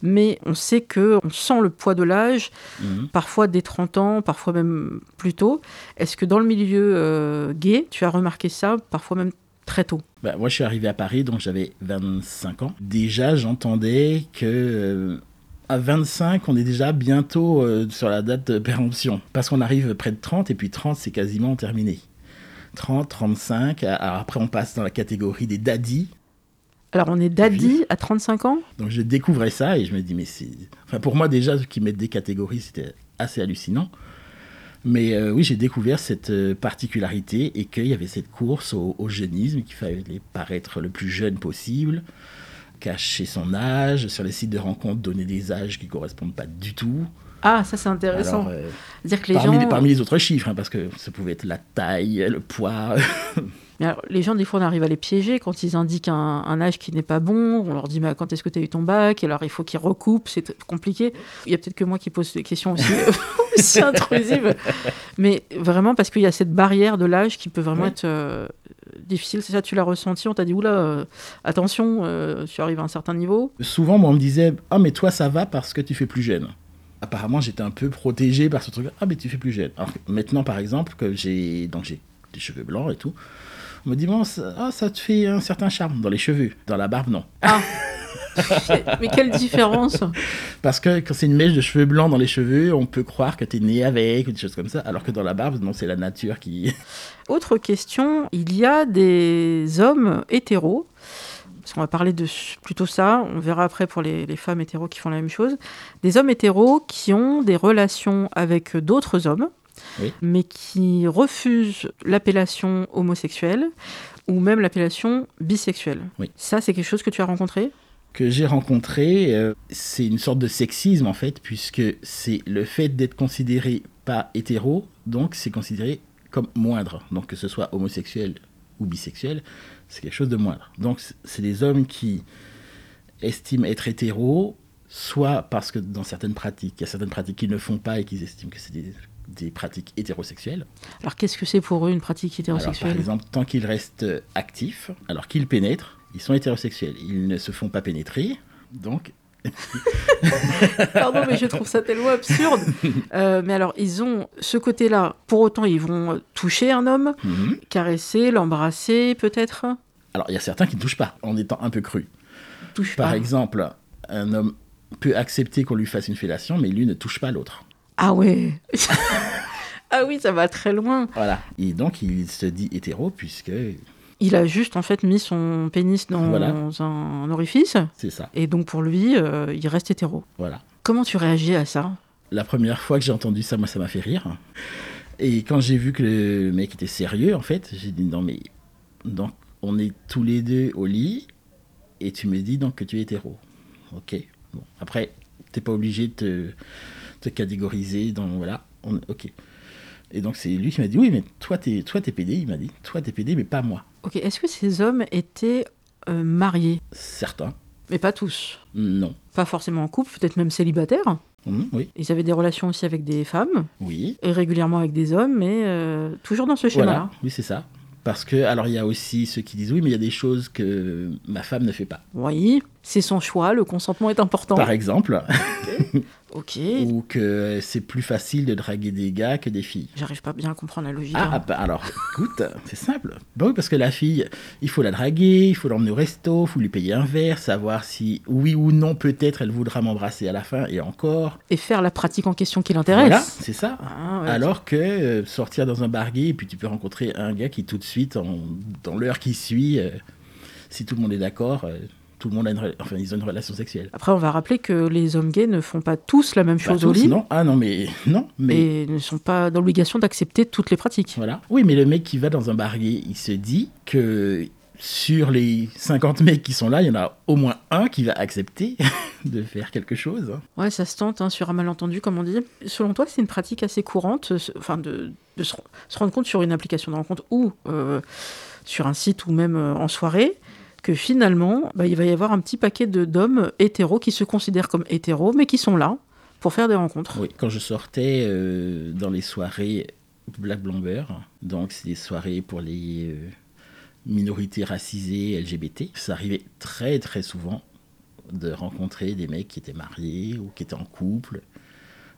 Speaker 1: Mais on sait que on sent le poids de l'âge, mhm. parfois dès 30 ans, parfois même plus tôt. Est-ce que dans le milieu euh, gay, tu as remarqué ça, parfois même très tôt?
Speaker 2: Bah, Moi, je suis arrivé à Paris, donc j'avais 25 ans. Déjà, j'entendais que euh, à 25, on est déjà bientôt euh, sur la date de péremption. Parce qu'on arrive près de 30, et puis 30, c'est quasiment terminé. 30, 35, après on passe dans la catégorie des daddy.
Speaker 1: Alors on est daddy à 35 ans?
Speaker 2: Donc je découvrais ça et je me dis, mais c'est... Enfin pour moi déjà, qu'ils mettent des catégories, c'était assez hallucinant. Mais euh, oui, j'ai découvert cette euh, particularité et qu'il y avait cette course au, au jeunisme, qu'il fallait paraître le plus jeune possible cacher son âge, sur les sites de rencontres, donner des âges qui correspondent pas du tout.
Speaker 1: Ah, ça c'est intéressant. Euh,
Speaker 2: dire que les parmi, gens... parmi les autres chiffres, hein, parce que ça pouvait être la taille, le poids. *laughs*
Speaker 1: les gens, des fois, on arrive à les piéger quand ils indiquent un, âge qui n'est pas bon. On leur dit mais quand est-ce que tu as eu ton bac? Alors il faut qu'ils recoupent, c'est compliqué. Il y a peut-être que moi qui pose des questions aussi, *laughs* aussi intrusives. Mais vraiment, parce qu'il y a cette barrière de l'âge qui peut vraiment être euh, difficile. C'est ça, tu l'as ressenti On t'a dit oula, euh, attention, euh, tu arrives à un certain niveau.
Speaker 2: Souvent, moi, on me disait ah, mais toi, ça va parce que tu fais plus jeune apparemment j'étais un peu protégé par ce truc ah mais tu fais plus jeune alors maintenant par exemple que j'ai donc j'ai des cheveux blancs et tout on me dit, bon, ça, ah, ça te fait un certain charme dans les cheveux, dans la barbe, non.
Speaker 1: Ah *laughs* Mais quelle différence
Speaker 2: Parce que quand c'est une mèche de cheveux blancs dans les cheveux, on peut croire que tu es né avec, ou des choses comme ça, alors que dans la barbe, non, c'est la nature qui... *laughs*
Speaker 1: Autre question, il y a des hommes hétéros, parce qu'on va parler de plutôt ça, on verra après pour les, les femmes hétéros qui font la même chose, des hommes hétéros qui ont des relations avec d'autres hommes, mais qui refusent l'appellation homosexuelle ou même l'appellation bisexuelle. Ça, c'est quelque chose que tu as rencontré?
Speaker 2: Que j'ai rencontré, euh, c'est une sorte de sexisme en fait, puisque c'est le fait d'être considéré pas hétéro, donc c'est considéré comme moindre. Donc que ce soit homosexuel ou bisexuel, c'est quelque chose de moindre. Donc c'est des hommes qui estiment être hétéros, soit parce que dans certaines pratiques, il y a certaines pratiques qu'ils ne font pas et qu'ils estiment que c'est des des pratiques hétérosexuelles.
Speaker 1: Alors qu'est-ce que c'est pour eux une pratique hétérosexuelle
Speaker 2: Par exemple, tant qu'ils restent actifs, alors qu'ils pénètrent, ils sont hétérosexuels. Ils ne se font pas pénétrer, donc... *laughs*
Speaker 1: Pardon, mais je trouve ça tellement absurde. Euh, mais alors, ils ont ce côté-là. Pour autant, ils vont toucher un homme, mhm. caresser, l'embrasser, peut-être
Speaker 2: Alors, il y a certains qui ne touchent pas, en étant un peu crus. Par exemple, un homme peut accepter qu'on lui fasse une fellation, mais lui ne touche pas l'autre.
Speaker 1: Ah ouais *laughs* Ah oui, ça va très loin.
Speaker 2: Voilà. Et donc, il se dit hétéro puisque...
Speaker 1: Il a juste en fait mis son pénis dans un orifice.
Speaker 2: C'est ça.
Speaker 1: Et donc pour lui, euh, il reste hétéro.
Speaker 2: Voilà.
Speaker 1: Comment tu réagis à ça?
Speaker 2: La première fois que j'ai entendu ça, moi, ça m'a fait rire. Et quand j'ai vu que le mec était sérieux, en fait, j'ai dit non mais donc on est tous les deux au lit et tu me dis donc que tu es hétéro. Ok. Bon. Après, t'es pas obligé de te te catégoriser dans voilà ok et donc c'est lui qui m'a dit oui mais toi t'es toi t'es PD il m'a dit. Toi t'es PD mais pas moi.
Speaker 1: Ok est-ce que ces hommes étaient euh, mariés?
Speaker 2: Certains.
Speaker 1: Mais pas tous.
Speaker 2: Non.
Speaker 1: Pas forcément en couple peut-être même célibataires.
Speaker 2: Mhm, oui,
Speaker 1: Ils avaient des relations aussi avec des femmes,
Speaker 2: oui.
Speaker 1: et régulièrement avec des hommes, mais euh, toujours dans ce schéma-là.
Speaker 2: Voilà, oui, c'est ça. Parce que, alors, il y a aussi ceux qui disent oui, mais il y a des choses que ma femme ne fait pas.
Speaker 1: Oui, c'est son choix, le consentement est important.
Speaker 2: Par exemple, *laughs*
Speaker 1: Ok,
Speaker 2: ou que c'est plus facile de draguer des gars que des filles.
Speaker 1: j'arrive pas bien à comprendre la logique.
Speaker 2: Ah,
Speaker 1: hein.
Speaker 2: ah, bah, alors, écoute, c'est simple. Bah oui, parce que la fille, il faut la draguer, il faut l'emmener au resto, il faut lui payer un verre, savoir si oui ou non, peut-être, elle voudra m'embrasser à la fin, et encore.
Speaker 1: Et faire la pratique en question qui l'intéresse.
Speaker 2: Voilà, c'est ça.
Speaker 1: Ah, ouais.
Speaker 2: Alors que euh, sortir dans un bar gay, et puis tu peux rencontrer un gars qui tout de suite, en- dans l'heure qui suit, euh, si tout le monde est d'accord, euh, tout le monde a une, enfin, ils ont une relation sexuelle.
Speaker 1: Après, on va rappeler que les hommes gays ne font pas tous la même chose au
Speaker 2: tous,
Speaker 1: lit
Speaker 2: non Ah non, mais non, mais
Speaker 1: et ne sont pas dans l'obligation d'accepter toutes les pratiques.
Speaker 2: voilà. Oui, mais le mec qui va dans un bar gay, il se dit que sur les 50 mecs qui sont là, il y en a au moins un qui va accepter *laughs* de faire quelque chose. hein.
Speaker 1: Ouais, ça se tente hein, sur un malentendu, comme on dit. Selon toi, c'est une pratique assez courante, euh, enfin, de, de se, se rendre compte sur une application de rencontre ou euh, sur un site ou même euh, en soirée? Que finalement, bah, il va y avoir un petit paquet d'hommes hétéros qui se considèrent comme hétéros, mais qui sont là pour faire des rencontres.
Speaker 2: Oui, quand je sortais euh, dans les soirées Black Blomber, donc c'est des soirées pour les euh, minorités racisées LGBT, ça arrivait très très souvent de rencontrer des mecs qui étaient mariés ou qui étaient en couple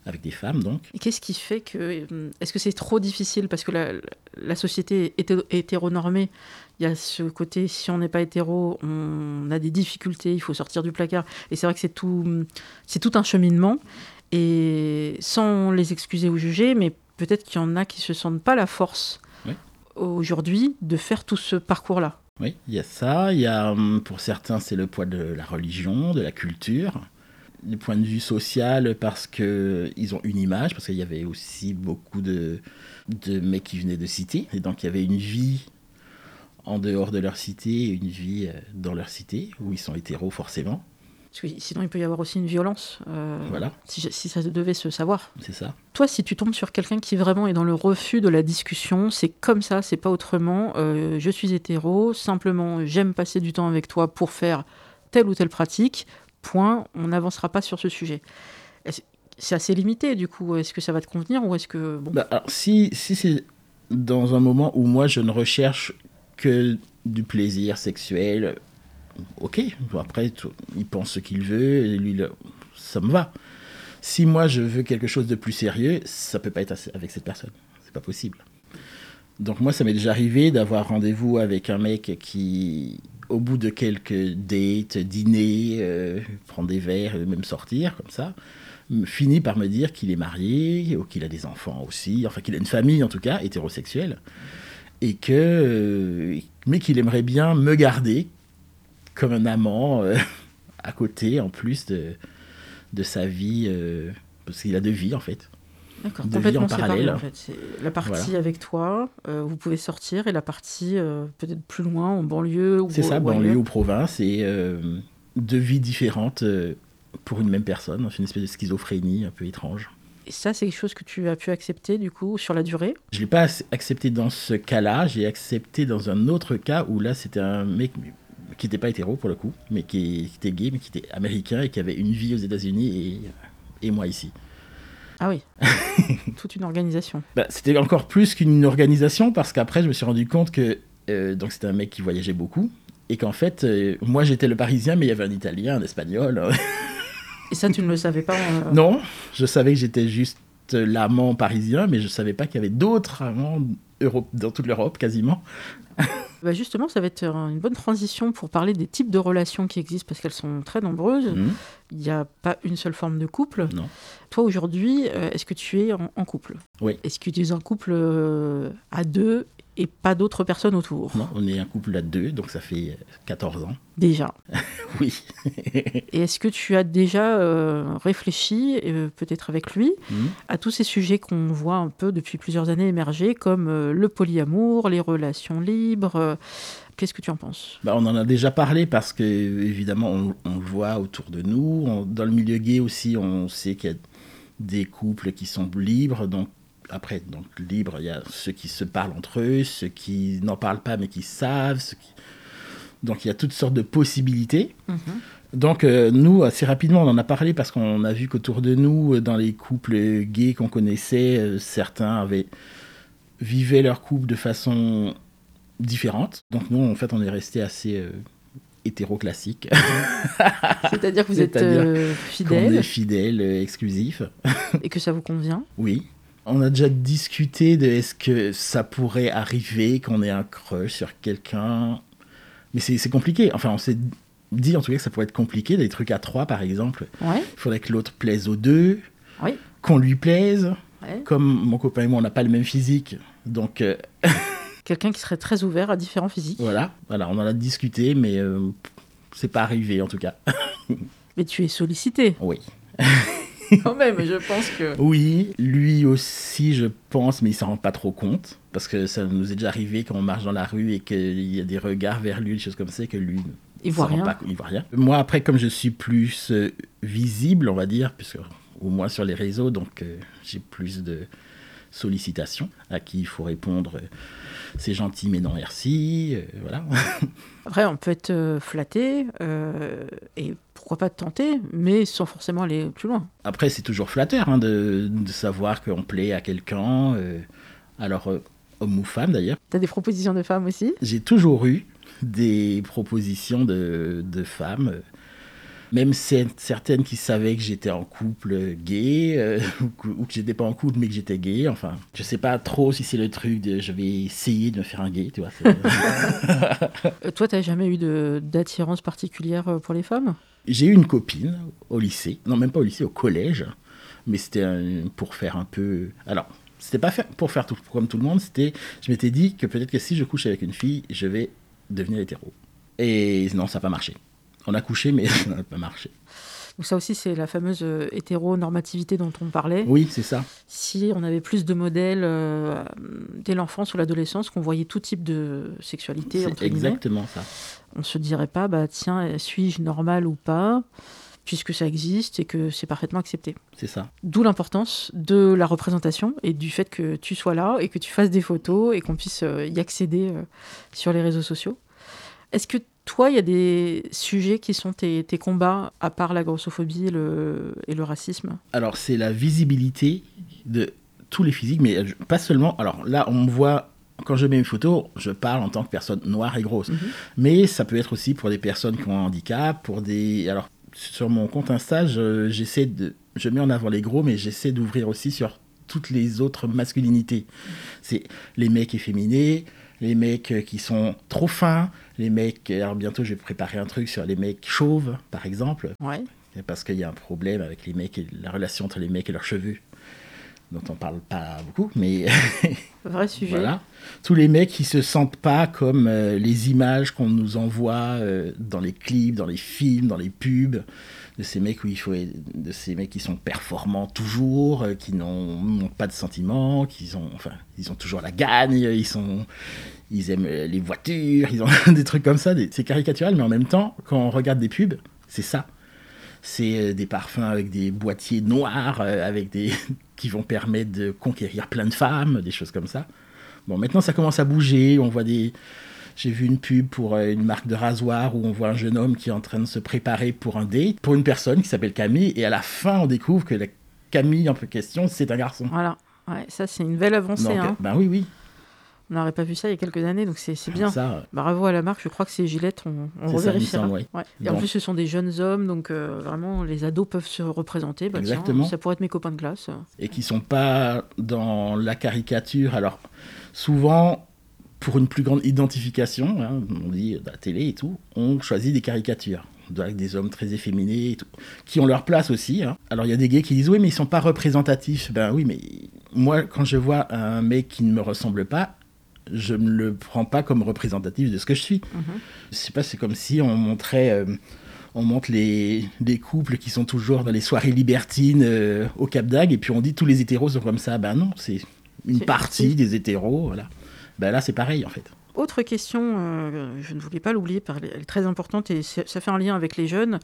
Speaker 2: avec des femmes donc.
Speaker 1: Et qu'est-ce qui fait que... euh, Est-ce que c'est trop difficile? Parce que la, la société hétéronormée. Il y a ce côté, si on n'est pas hétéro, on a des difficultés, il faut sortir du placard. Et c'est vrai que c'est tout, c'est tout un cheminement. Et sans les excuser ou juger, mais peut-être qu'il y en a qui se sentent pas la force
Speaker 2: Oui.
Speaker 1: aujourd'hui de faire tout ce parcours-là.
Speaker 2: Oui, il y a ça, il y a hum, pour certains c'est le poids de la religion, de la culture, du point de vue social parce que ils ont une image parce qu'il y avait aussi beaucoup de de mecs qui venaient de cité et donc il y avait une vie en dehors de leur cité et une vie euh, dans leur cité où ils sont hétéros forcément.
Speaker 1: Parce que sinon, il peut y avoir aussi une violence, euh,
Speaker 2: Voilà,
Speaker 1: si, si ça devait se savoir.
Speaker 2: c'est ça.
Speaker 1: Toi, si tu tombes sur quelqu'un qui vraiment est dans le refus de la discussion, c'est comme ça, c'est pas autrement. euh, je suis hétéro, simplement j'aime passer du temps avec toi pour faire telle ou telle pratique. Point. On n'avancera pas sur ce sujet. C'est assez limité, du coup. Est-ce que ça va te convenir ou est-ce que bon
Speaker 2: Bah, alors, si si c'est dans un moment où moi je ne recherche que du plaisir sexuel, ok. Après, il pense ce qu'il veut, et lui, ça me va. Si moi je veux quelque chose de plus sérieux, ça peut pas être avec cette personne. C'est pas possible. Donc moi, ça m'est déjà arrivé d'avoir rendez-vous avec un mec qui, au bout de quelques dates, dîner, euh, prendre des verres, et même sortir comme ça, finit par me dire qu'il est marié, ou qu'il a des enfants aussi, enfin qu'il a une famille en tout cas, hétérosexuelle, et que, euh, mais qu'il aimerait bien me garder comme un amant euh, *laughs* à côté, en plus de, de sa vie, euh, parce qu'il a deux vies en fait.
Speaker 1: D'accord, complètement
Speaker 2: en
Speaker 1: séparé en fait. C'est la partie
Speaker 2: Voilà.
Speaker 1: avec toi, euh, vous pouvez sortir, et la partie peut-être plus loin, en banlieue ou
Speaker 2: C'est ça, banlieue ou province, et deux vies différentes pour une même personne, enfin, une espèce de schizophrénie un peu étrange.
Speaker 1: Et ça, c'est quelque chose que tu as pu accepter du coup sur la durée?
Speaker 2: Je ne l'ai pas ac- accepté dans ce cas-là, j'ai accepté dans un autre cas où là c'était un mec qui n'était pas hétéro pour le coup, mais qui, qui était gay, mais qui était américain et qui avait une vie aux États-Unis et, et moi ici.
Speaker 1: Ah oui, *laughs* toute une organisation.
Speaker 2: Bah, c'était encore plus qu'une organisation parce qu'après je me suis rendu compte que euh, donc c'était un mec qui voyageait beaucoup et qu'en fait euh, moi j'étais le parisien mais il y avait un italien, un espagnol. *laughs*
Speaker 1: Et ça, tu ne le savais pas euh,
Speaker 2: non, je savais que j'étais juste l'amant parisien mais je savais pas qu'il y avait d'autres amants Europe, dans toute l'Europe quasiment. *laughs*
Speaker 1: Bah justement, ça va être euh, une bonne transition pour parler des types de relations qui existent parce qu'elles sont très nombreuses.
Speaker 2: Mhm.
Speaker 1: Il n'y a pas une seule forme de couple.
Speaker 2: Non.
Speaker 1: Toi, aujourd'hui, euh, est-ce que tu es en, en couple?
Speaker 2: Oui.
Speaker 1: Est-ce que tu es en couple euh, à deux et pas d'autres personnes autour
Speaker 2: Non, on est un couple à deux, donc ça fait 14 ans.
Speaker 1: Déjà. *laughs*
Speaker 2: Oui. *laughs*
Speaker 1: Et est-ce que tu as déjà euh, réfléchi, euh, peut-être avec lui,
Speaker 2: Mhm.
Speaker 1: à tous ces sujets qu'on voit un peu depuis plusieurs années émerger, comme euh, le polyamour, les relations libres euh, Qu'est-ce que tu en penses?
Speaker 2: Bah, on en a déjà parlé parce que évidemment on, on le voit autour de nous. On- dans le milieu gay aussi, on sait qu'il y a des couples qui sont libres. Donc après, donc libres, il y a ceux qui se parlent entre eux, ceux qui n'en parlent pas mais qui savent. ceux qui- Donc il y a toutes sortes de possibilités. Donc euh, nous, assez rapidement, on en a parlé parce qu'on a vu qu'autour de nous, euh, dans les couples gays qu'on connaissait, euh, certains avaient vivaient leur couple de façon différente. Donc nous, en fait, on est resté assez euh, hétéro-classique. *laughs*
Speaker 1: C'est-à-dire que vous êtes fidèle
Speaker 2: est fidèle, exclusif.
Speaker 1: et que ça vous convient?
Speaker 2: Oui. On a déjà discuté de est-ce que ça pourrait arriver qu'on ait un crush sur quelqu'un. Mais c'est c'est compliqué. Enfin, on s'est dit en tout cas que ça pourrait être compliqué. Des trucs à trois, par exemple.
Speaker 1: Ouais,
Speaker 2: Il faudrait que l'autre plaise aux deux,
Speaker 1: oui.
Speaker 2: qu'on lui plaise.
Speaker 1: Ouais.
Speaker 2: Comme mon copain et moi, on n'a pas le même physique. Donc euh, *laughs*
Speaker 1: Quelqu'un qui serait très ouvert à différents physiques.
Speaker 2: voilà. voilà, on en a discuté, mais euh, c'est pas arrivé en tout cas. *laughs*
Speaker 1: Mais tu es sollicité.
Speaker 2: Oui. *laughs*
Speaker 1: Quand même, je pense que. *laughs*
Speaker 2: Oui, lui aussi, je pense, mais il s'en rend pas trop compte. Parce que ça nous est déjà arrivé quand on marche dans la rue et qu'il y a des regards vers lui, des choses comme ça, et que lui
Speaker 1: Il voit rien.
Speaker 2: pas- il voit rien. Moi, après, comme je suis plus euh, visible, on va dire, puisque, au moins sur les réseaux, donc euh, j'ai plus de sollicitations à qui il faut répondre euh, c'est gentil, mais non merci. euh, voilà. *laughs*
Speaker 1: Après, on peut être flatté euh, et pourquoi pas tenter, mais sans forcément aller plus loin.
Speaker 2: Après, c'est toujours flatteur hein, de, de savoir qu'on plaît à quelqu'un, euh, alors euh, homme ou femme d'ailleurs.
Speaker 1: T'as des propositions de femmes aussi?
Speaker 2: J'ai toujours eu des propositions de, de femmes, euh, même cer- certaines qui savaient que j'étais en couple gay, euh, *laughs* ou que, ou que j'étais pas en couple mais que j'étais gay. Enfin, je sais pas trop si c'est le truc de je vais essayer de me faire un gay, tu vois. *laughs* *laughs*
Speaker 1: Toi, t'as jamais eu d'attirance particulière pour les femmes?
Speaker 2: J'ai eu une copine au lycée, non même pas au lycée, au collège, mais c'était pour faire un peu. Alors, c'était pas pour faire tout, comme tout le monde, c'était. Je m'étais dit que peut-être que si je couche avec une fille, je vais devenir hétéro. Et non, ça n'a pas marché. On a couché, mais *laughs* ça n'a pas marché.
Speaker 1: Donc ça aussi, c'est la fameuse euh, hétéronormativité dont on parlait.
Speaker 2: Oui, c'est ça.
Speaker 1: Si on avait plus de modèles euh, dès l'enfance ou l'adolescence, qu'on voyait tout type de sexualité, entre
Speaker 2: exactement ça.
Speaker 1: on se dirait pas, bah tiens, suis-je normal ou pas, puisque ça existe et que c'est parfaitement accepté.
Speaker 2: C'est ça.
Speaker 1: D'où l'importance de la représentation et du fait que tu sois là et que tu fasses des photos et qu'on puisse euh, y accéder sur les réseaux sociaux. Est-ce que toi, il y a des sujets qui sont tes, tes combats, à part la grossophobie et le, et le racisme?
Speaker 2: Alors, c'est la visibilité de tous les physiques, mais pas seulement. Alors là, on me voit. Quand je mets une photo, je parle en tant que personne noire et grosse.
Speaker 1: Mhm.
Speaker 2: Mais ça peut être aussi pour des personnes qui ont un handicap, pour des. Alors, sur mon compte Insta, je- j'essaie de. Je mets en avant les gros, mais j'essaie d'ouvrir aussi sur toutes les autres masculinités. C'est les mecs efféminés, les mecs euh, qui sont trop fins, les mecs. Alors, bientôt, je vais préparer un truc sur les mecs chauves, par exemple.
Speaker 1: Ouais.
Speaker 2: Parce qu'il y a un problème avec les mecs et la relation entre les mecs et leurs cheveux, dont on parle pas beaucoup, mais *laughs*
Speaker 1: Vrai sujet.
Speaker 2: voilà. Tous les mecs qui se sentent pas comme euh, les images qu'on nous envoie euh, dans les clips, dans les films, dans les pubs, de ces mecs où il faut, de ces mecs qui sont performants toujours, euh, qui n'ont pas de sentiments, qui ont, enfin, ils ont toujours la gagne, ils sont, ils aiment les voitures, ils ont *laughs* des trucs comme ça, c'est caricatural, mais en même temps, quand on regarde des pubs, c'est ça. C'est euh, des parfums avec des boîtiers noirs, euh, avec des *laughs* qui vont permettre de conquérir plein de femmes, des choses comme ça. Bon, maintenant ça commence à bouger. On voit des. J'ai vu une pub pour euh, une marque de rasoir où on voit un jeune homme qui est en train de se préparer pour un date pour une personne qui s'appelle Camille et à la fin on découvre que la Camille en question c'est un garçon.
Speaker 1: Voilà. Ouais, ça, c'est une belle avancée.
Speaker 2: Donc,
Speaker 1: hein.
Speaker 2: ben oui, oui.
Speaker 1: On n'aurait pas vu ça il y a quelques années, donc c'est bien.
Speaker 2: Ça,
Speaker 1: Bravo à la marque, je crois que c'est Gillette, on, on
Speaker 2: ça,
Speaker 1: revérifiera.
Speaker 2: oui.
Speaker 1: Ouais. Et en plus, ce sont des jeunes hommes, donc euh, vraiment, les ados peuvent se représenter. Bah, tiens,
Speaker 2: Exactement.
Speaker 1: ça pourrait être mes copains de classe.
Speaker 2: et qui sont pas dans la caricature. Alors, souvent, pour une plus grande identification, hein, on dit la télé et tout, on choisit des caricatures. Avec des hommes très efféminés et tout, qui ont leur place aussi. hein. Alors, il y a des gays qui disent Oui, mais ils sont pas représentatifs. Ben oui, mais moi, quand je vois un mec qui ne me ressemble pas, je ne le prends pas comme représentatif de ce que je suis.
Speaker 1: Mhm.
Speaker 2: Je sais pas, c'est comme si on montrait. euh, on montre les, les couples qui sont toujours dans les soirées libertines euh, au Cap d'Agde, et puis on dit tous les hétéros sont comme ça. Ben non, c'est une partie des hétéros. Voilà. Ben là, c'est pareil en fait.
Speaker 1: Autre question, euh, je ne voulais pas l'oublier, elle est très importante et ça fait un lien avec les jeunes.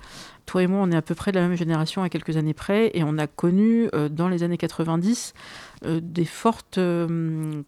Speaker 1: Toi et moi, on est à peu près de la même génération à quelques années près et on a connu euh, dans les années 90 euh, des fortes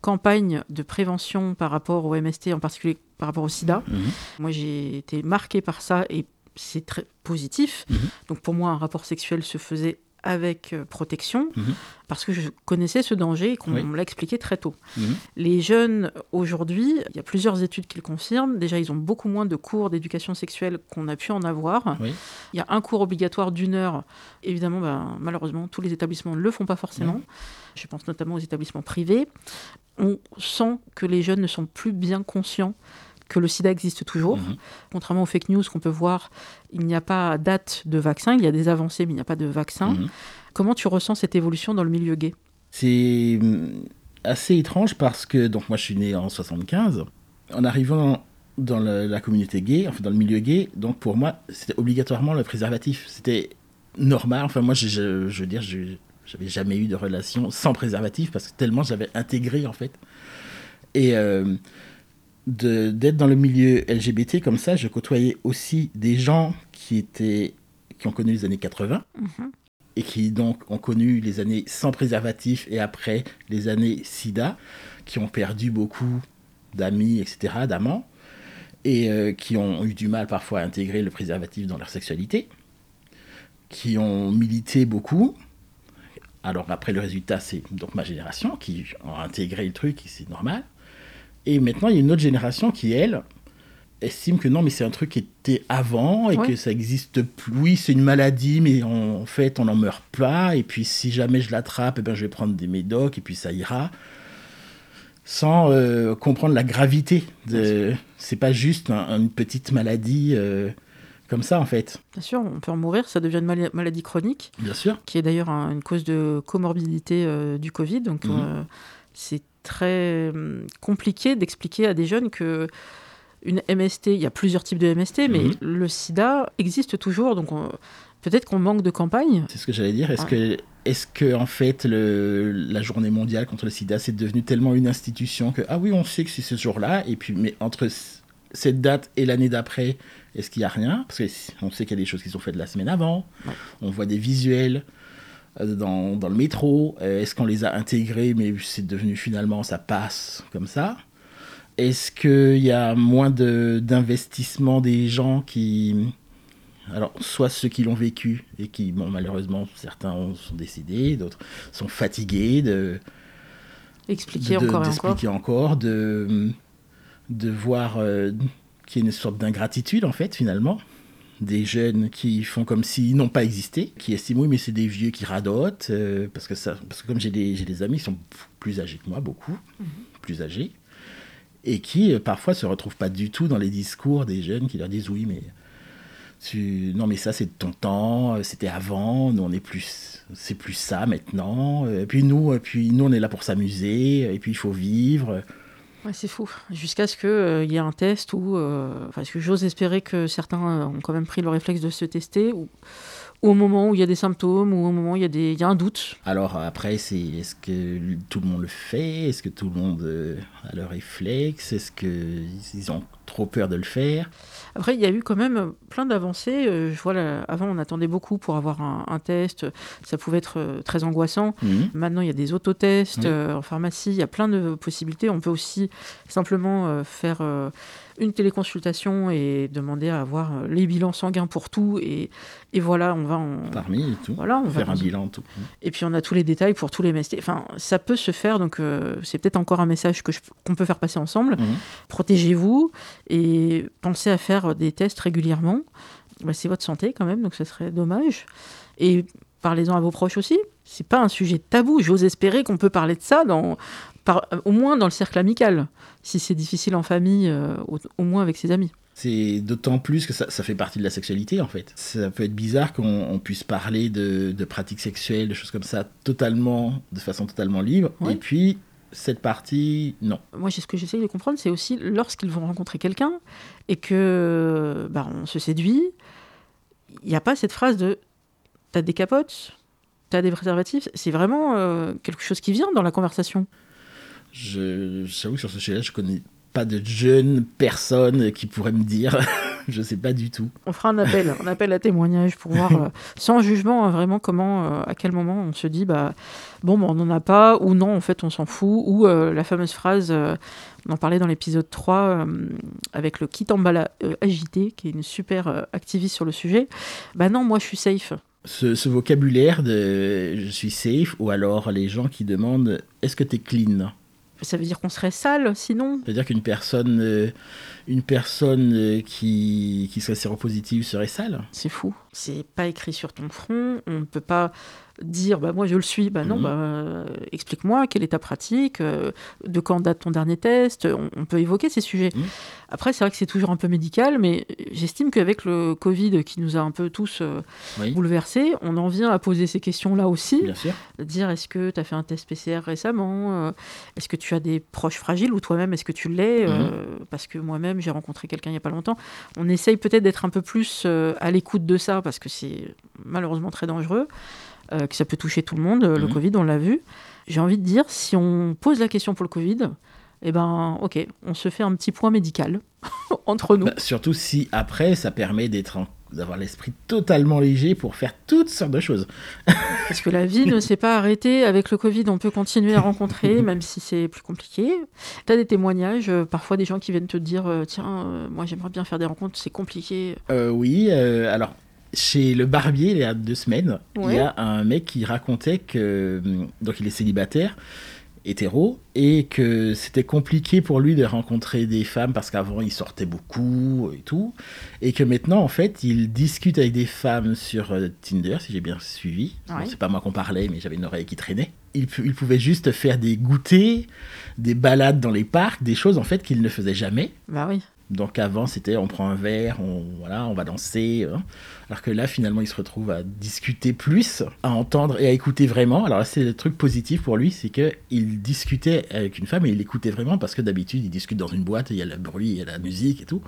Speaker 1: campagnes de prévention par rapport au MST, en particulier par rapport au sida.
Speaker 2: Mhm.
Speaker 1: Moi, j'ai été marquée par ça et c'est très positif.
Speaker 2: Mhm.
Speaker 1: Donc pour moi, un rapport sexuel se faisait avec euh, protection,
Speaker 2: Mhm.
Speaker 1: parce que je connaissais ce danger et qu'on
Speaker 2: Oui.
Speaker 1: me l'a expliqué très tôt.
Speaker 2: Mhm.
Speaker 1: Les jeunes, aujourd'hui, il y a plusieurs études qui le confirment. Déjà, ils ont beaucoup moins de cours d'éducation sexuelle qu'on a pu en avoir.
Speaker 2: Oui.
Speaker 1: Il y a un cours obligatoire d'une heure. Évidemment, ben, malheureusement, tous les établissements ne le font pas forcément. Je pense notamment aux établissements privés. On sent que les jeunes ne sont plus bien conscients que le sida existe toujours.
Speaker 2: Mhm.
Speaker 1: Contrairement aux fake news qu'on peut voir, il n'y a pas date de vaccin. Il y a des avancées, mais il n'y a pas de vaccin.
Speaker 2: Mhm.
Speaker 1: Comment tu ressens cette évolution dans le milieu gay?
Speaker 2: C'est hum, assez étrange parce que, donc moi je suis né en 75, en arrivant dans le- la communauté gay, enfin dans le milieu gay, donc pour moi c'était obligatoirement le préservatif. C'était normal, enfin moi je, je- je veux dire, je j'avais jamais eu de relation sans préservatif parce que tellement j'avais intégré en fait. Et euh, d'être dans le milieu LGBT comme ça, je côtoyais aussi des gens qui étaient qui ont connu les années 80 et qui donc ont connu les années sans préservatif et après les années sida, qui ont perdu beaucoup d'amis, etc., d'amants, et euh, qui ont eu du mal parfois à intégrer le préservatif dans leur sexualité, qui ont milité beaucoup. Alors après le résultat, c'est donc ma génération qui a intégré le truc, et c'est normal. Et maintenant, il y a une autre génération qui, elle, estime que non, mais c'est un truc qui était avant et
Speaker 1: Ouais.
Speaker 2: que ça existe plus. Oui, c'est une maladie, mais en fait, on n'en meurt pas. Et puis, si jamais je l'attrape, eh ben, je vais prendre des médocs et puis ça ira. Sans euh, comprendre la gravité. De... C'est pas juste un- une petite maladie euh, comme ça, en fait.
Speaker 1: Bien sûr, on peut en mourir, ça devient une maladie chronique,
Speaker 2: Bien sûr.
Speaker 1: qui est d'ailleurs un- une cause de comorbidité euh, du Covid. Donc, euh, c'est très hum, compliqué d'expliquer à des jeunes que une MST, il y a plusieurs types de MST, mais
Speaker 2: Mhm.
Speaker 1: le sida existe toujours. Donc, on- peut-être qu'on manque de campagne.
Speaker 2: C'est ce que j'allais dire. Est-ce
Speaker 1: Ouais.
Speaker 2: que, est-ce que en fait, le, la journée mondiale contre le sida, c'est devenu tellement une institution que, ah oui, on sait que c'est ce jour-là, et puis, mais entre cette date et l'année d'après, est-ce qu'il n'y a rien? Parce qu'on sait qu'il y a des choses qui sont faites la semaine avant,
Speaker 1: Ouais.
Speaker 2: on voit des visuels euh, dans, dans le métro, Euh, est-ce qu'on les a intégrés, mais c'est devenu finalement, ça passe comme ça? Est-ce qu'il y a moins de- d'investissement des gens qui, alors, soit ceux qui l'ont vécu et qui, bon, malheureusement, certains ont- sont décédés, d'autres sont fatigués de,
Speaker 1: Expliquer
Speaker 2: de-
Speaker 1: encore et encore,
Speaker 2: de, de voir euh, qu'il y a une sorte d'ingratitude, en fait, finalement. Des jeunes qui font comme s'ils n'ont pas existé, qui estiment, oui, mais c'est des vieux qui radotent, euh, parce, que ça, parce que comme j'ai des, des amis qui sont plus âgés que moi, beaucoup,
Speaker 1: Mhm.
Speaker 2: plus âgés, et qui euh, parfois se retrouvent pas du tout dans les discours des jeunes qui leur disent, oui, mais tu... Non, mais ça, c'est de ton temps, euh, c'était avant, nous, on est plus... C'est plus ça maintenant. euh, Et puis nous, et puis nous, on est là pour s'amuser, et puis il faut vivre.
Speaker 1: C'est fou. Jusqu'à ce qu'il y ait un test où. euh, Parce que j'ose espérer que certains euh, ont quand même pris le réflexe de se tester, ou au moment où il y a des symptômes, ou au moment où il y, a des... il y a un doute.
Speaker 2: Alors après, c'est est-ce que tout le monde le fait? Est-ce que tout le monde euh, a le réflexe? Est-ce qu'ils ont trop peur de le faire?
Speaker 1: Après, il y a eu quand même plein d'avancées. Euh, Je vois, là, avant, on attendait beaucoup pour avoir un, un test. Ça pouvait être euh, très angoissant.
Speaker 2: Mhm.
Speaker 1: Maintenant, il y a des autotests euh, en pharmacie. Il y a plein de possibilités. On peut aussi simplement faire une téléconsultation et demander à avoir euh, les bilans sanguins pour tout. Et, et voilà, on va en...
Speaker 2: Parmi tout.
Speaker 1: Voilà, on va
Speaker 2: Faire un bilan, tout.
Speaker 1: Et puis on a tous les détails pour tous les MST. Enfin, ça peut se faire, donc euh, c'est peut-être encore un message que je- qu'on peut faire passer ensemble.
Speaker 2: Mhm.
Speaker 1: Protégez-vous et pensez à faire des tests régulièrement. Bah, c'est votre santé quand même, donc ce serait dommage. Et parlez-en à vos proches aussi. C'est pas un sujet tabou. J'ose espérer qu'on peut parler de ça dans, par- au moins dans le cercle amical. Si c'est difficile en famille, euh, au, au moins avec ses amis.
Speaker 2: C'est d'autant plus que ça, ça fait partie de la sexualité en fait. Ça peut être bizarre qu'on on puisse parler de, de pratiques sexuelles, de choses comme ça, totalement, de façon totalement libre.
Speaker 1: Ouais.
Speaker 2: Et puis, cette partie, non.
Speaker 1: Moi, ce que j'essaye de comprendre, c'est aussi lorsqu'ils vont rencontrer quelqu'un et que bah, on se séduit, il n'y a pas cette phrase de t'as des capotes, t'as des préservatifs. C'est vraiment euh, quelque chose qui vient dans la conversation.
Speaker 2: Je- J'avoue que sur ce sujet-là, je connais pas de jeunes personnes qui pourraient me dire *laughs* je sais pas du tout.
Speaker 1: On fera un appel, un appel à témoignage pour voir, euh, *laughs* sans jugement, hein, vraiment comment, euh, à quel moment on se dit, bah, bon, bah, on n'en a pas, ou non, en fait, on s'en fout, ou euh, la fameuse phrase, on en parlait dans l'épisode 3, euh, avec le Kitambala euh, agité, qui est une super activiste sur le sujet, bah non, moi je suis safe.
Speaker 2: Ce, ce vocabulaire de je suis safe, ou alors les gens qui demandent est-ce que tu es clean?
Speaker 1: Ça veut dire qu'on serait sale, sinon
Speaker 2: C'est-à-dire qu'une personne, euh, une personne euh, qui, qui serait séropositive serait sale
Speaker 1: C'est fou. C'est pas écrit sur ton front. On ne peut pas dire bah moi je le suis. Bah non,
Speaker 2: Mhm.
Speaker 1: bah euh, explique-moi quelle est ta pratique, euh, de quand date ton dernier test. On, on peut évoquer ces sujets.
Speaker 2: Mhm.
Speaker 1: Après c'est vrai que c'est toujours un peu médical, mais j'estime qu'avec le Covid qui nous a un peu tous euh,
Speaker 2: Oui,
Speaker 1: bouleversés, on en vient à poser ces questions-là aussi.
Speaker 2: bien sûr.
Speaker 1: Dire est-ce que tu as fait un test PCR récemment Est-ce que tu as des proches fragiles ou toi-même est-ce que tu l'es Euh, Parce que moi-même j'ai rencontré quelqu'un il n'y a pas longtemps. On essaye peut-être d'être un peu plus euh, à l'écoute de ça parce que c'est malheureusement très dangereux, euh, que ça peut toucher tout le monde. euh, Le
Speaker 2: Mhm.
Speaker 1: Covid, on l'a vu. J'ai envie de dire, si on pose la question pour le Covid, eh ben ok, on se fait un petit point médical *laughs* entre nous.
Speaker 2: Bah, surtout si après, ça permet d'être en- d'avoir l'esprit totalement léger pour faire toutes sortes de choses.
Speaker 1: Parce que la vie ne s'est pas arrêtée. Avec le Covid, on peut continuer à rencontrer, *laughs* même si c'est plus compliqué. Tu as des témoignages, euh, parfois des gens qui viennent te dire euh, Tiens, euh, moi j'aimerais bien faire des rencontres, c'est compliqué.
Speaker 2: Euh, oui, euh, alors chez le barbier, il y a deux semaines, il y a un mec qui racontait que donc il est célibataire, hétéro, et que c'était compliqué pour lui de rencontrer des femmes parce qu'avant il sortait beaucoup et tout, et que maintenant en fait il discute avec des femmes sur euh, Tinder, si j'ai bien suivi.
Speaker 1: Ouais.
Speaker 2: c'est pas moi qu'on parlait, mais j'avais une oreille qui traînait. Il, il pouvait juste faire des goûters, des balades dans les parcs, des choses en fait qu'il ne faisait jamais.
Speaker 1: Bah oui.
Speaker 2: Donc avant, c'était on prend un verre, on, voilà, on va danser. hein. Alors que là, finalement, il se retrouve à discuter plus, à entendre et à écouter vraiment. Alors là, c'est le truc positif pour lui, c'est que il discutait avec une femme et il écoutait vraiment parce que d'habitude, il discute dans une boîte, il y a le bruit, il y a la musique et tout.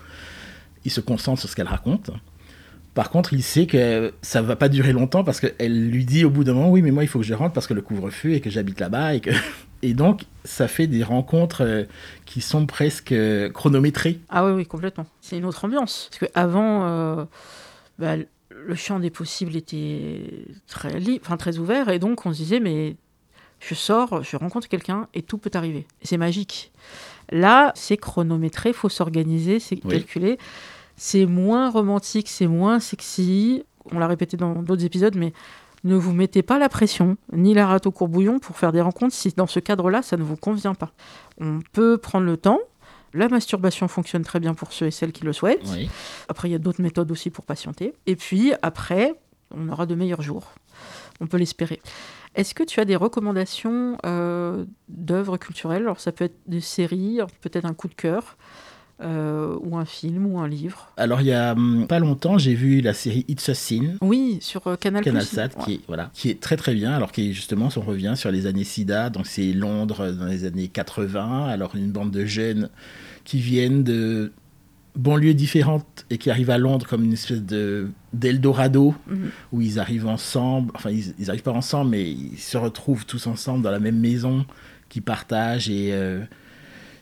Speaker 2: Il se concentre sur ce qu'elle raconte. Par contre, il sait que ça va pas durer longtemps parce qu'elle lui dit au bout d'un moment, oui, mais moi, il faut que je rentre parce que le couvre-feu et que j'habite là-bas et que... Et donc, ça fait des rencontres euh, qui sont presque euh, chronométrées.
Speaker 1: Ah oui, oui, complètement. C'est une autre ambiance. Parce qu'avant, euh, bah, le champ des possibles était très, enfin, très ouvert, et donc on se disait Mais je sors, je rencontre quelqu'un, et tout peut arriver. C'est magique. Là, c'est chronométré, faut s'organiser, c'est
Speaker 2: Oui.
Speaker 1: calculé. C'est moins romantique, c'est moins sexy. On l'a répété dans d'autres épisodes, mais ne vous mettez pas la pression, ni la rate au courbouillon pour faire des rencontres si dans ce cadre-là, ça ne vous convient pas. On peut prendre le temps. La masturbation fonctionne très bien pour ceux et celles qui le souhaitent.
Speaker 2: Oui.
Speaker 1: Après, il y a d'autres méthodes aussi pour patienter. Et puis, après, on aura de meilleurs jours. On peut l'espérer. Est-ce que tu as des recommandations euh, d'œuvres culturelles? Alors, ça peut être des séries, peut-être un coup de cœur, euh, ou un film, ou un livre.
Speaker 2: Alors, il y a hum, pas longtemps, j'ai vu la série It's a Sin,
Speaker 1: Oui, sur euh, Canal+.
Speaker 2: CanalSat,
Speaker 1: Ouais.
Speaker 2: qui, est, voilà, qui est très très bien. Alors, qui est justement, si on revient sur les années SIDA, donc c'est Londres dans les années 80. Alors, une bande de jeunes qui viennent de banlieues différentes et qui arrivent à Londres comme une espèce de d'Eldorado
Speaker 1: Mhm.
Speaker 2: où ils arrivent ensemble. Enfin, ils, ils arrivent pas ensemble, mais ils se retrouvent tous ensemble dans la même maison, qui partagent et euh,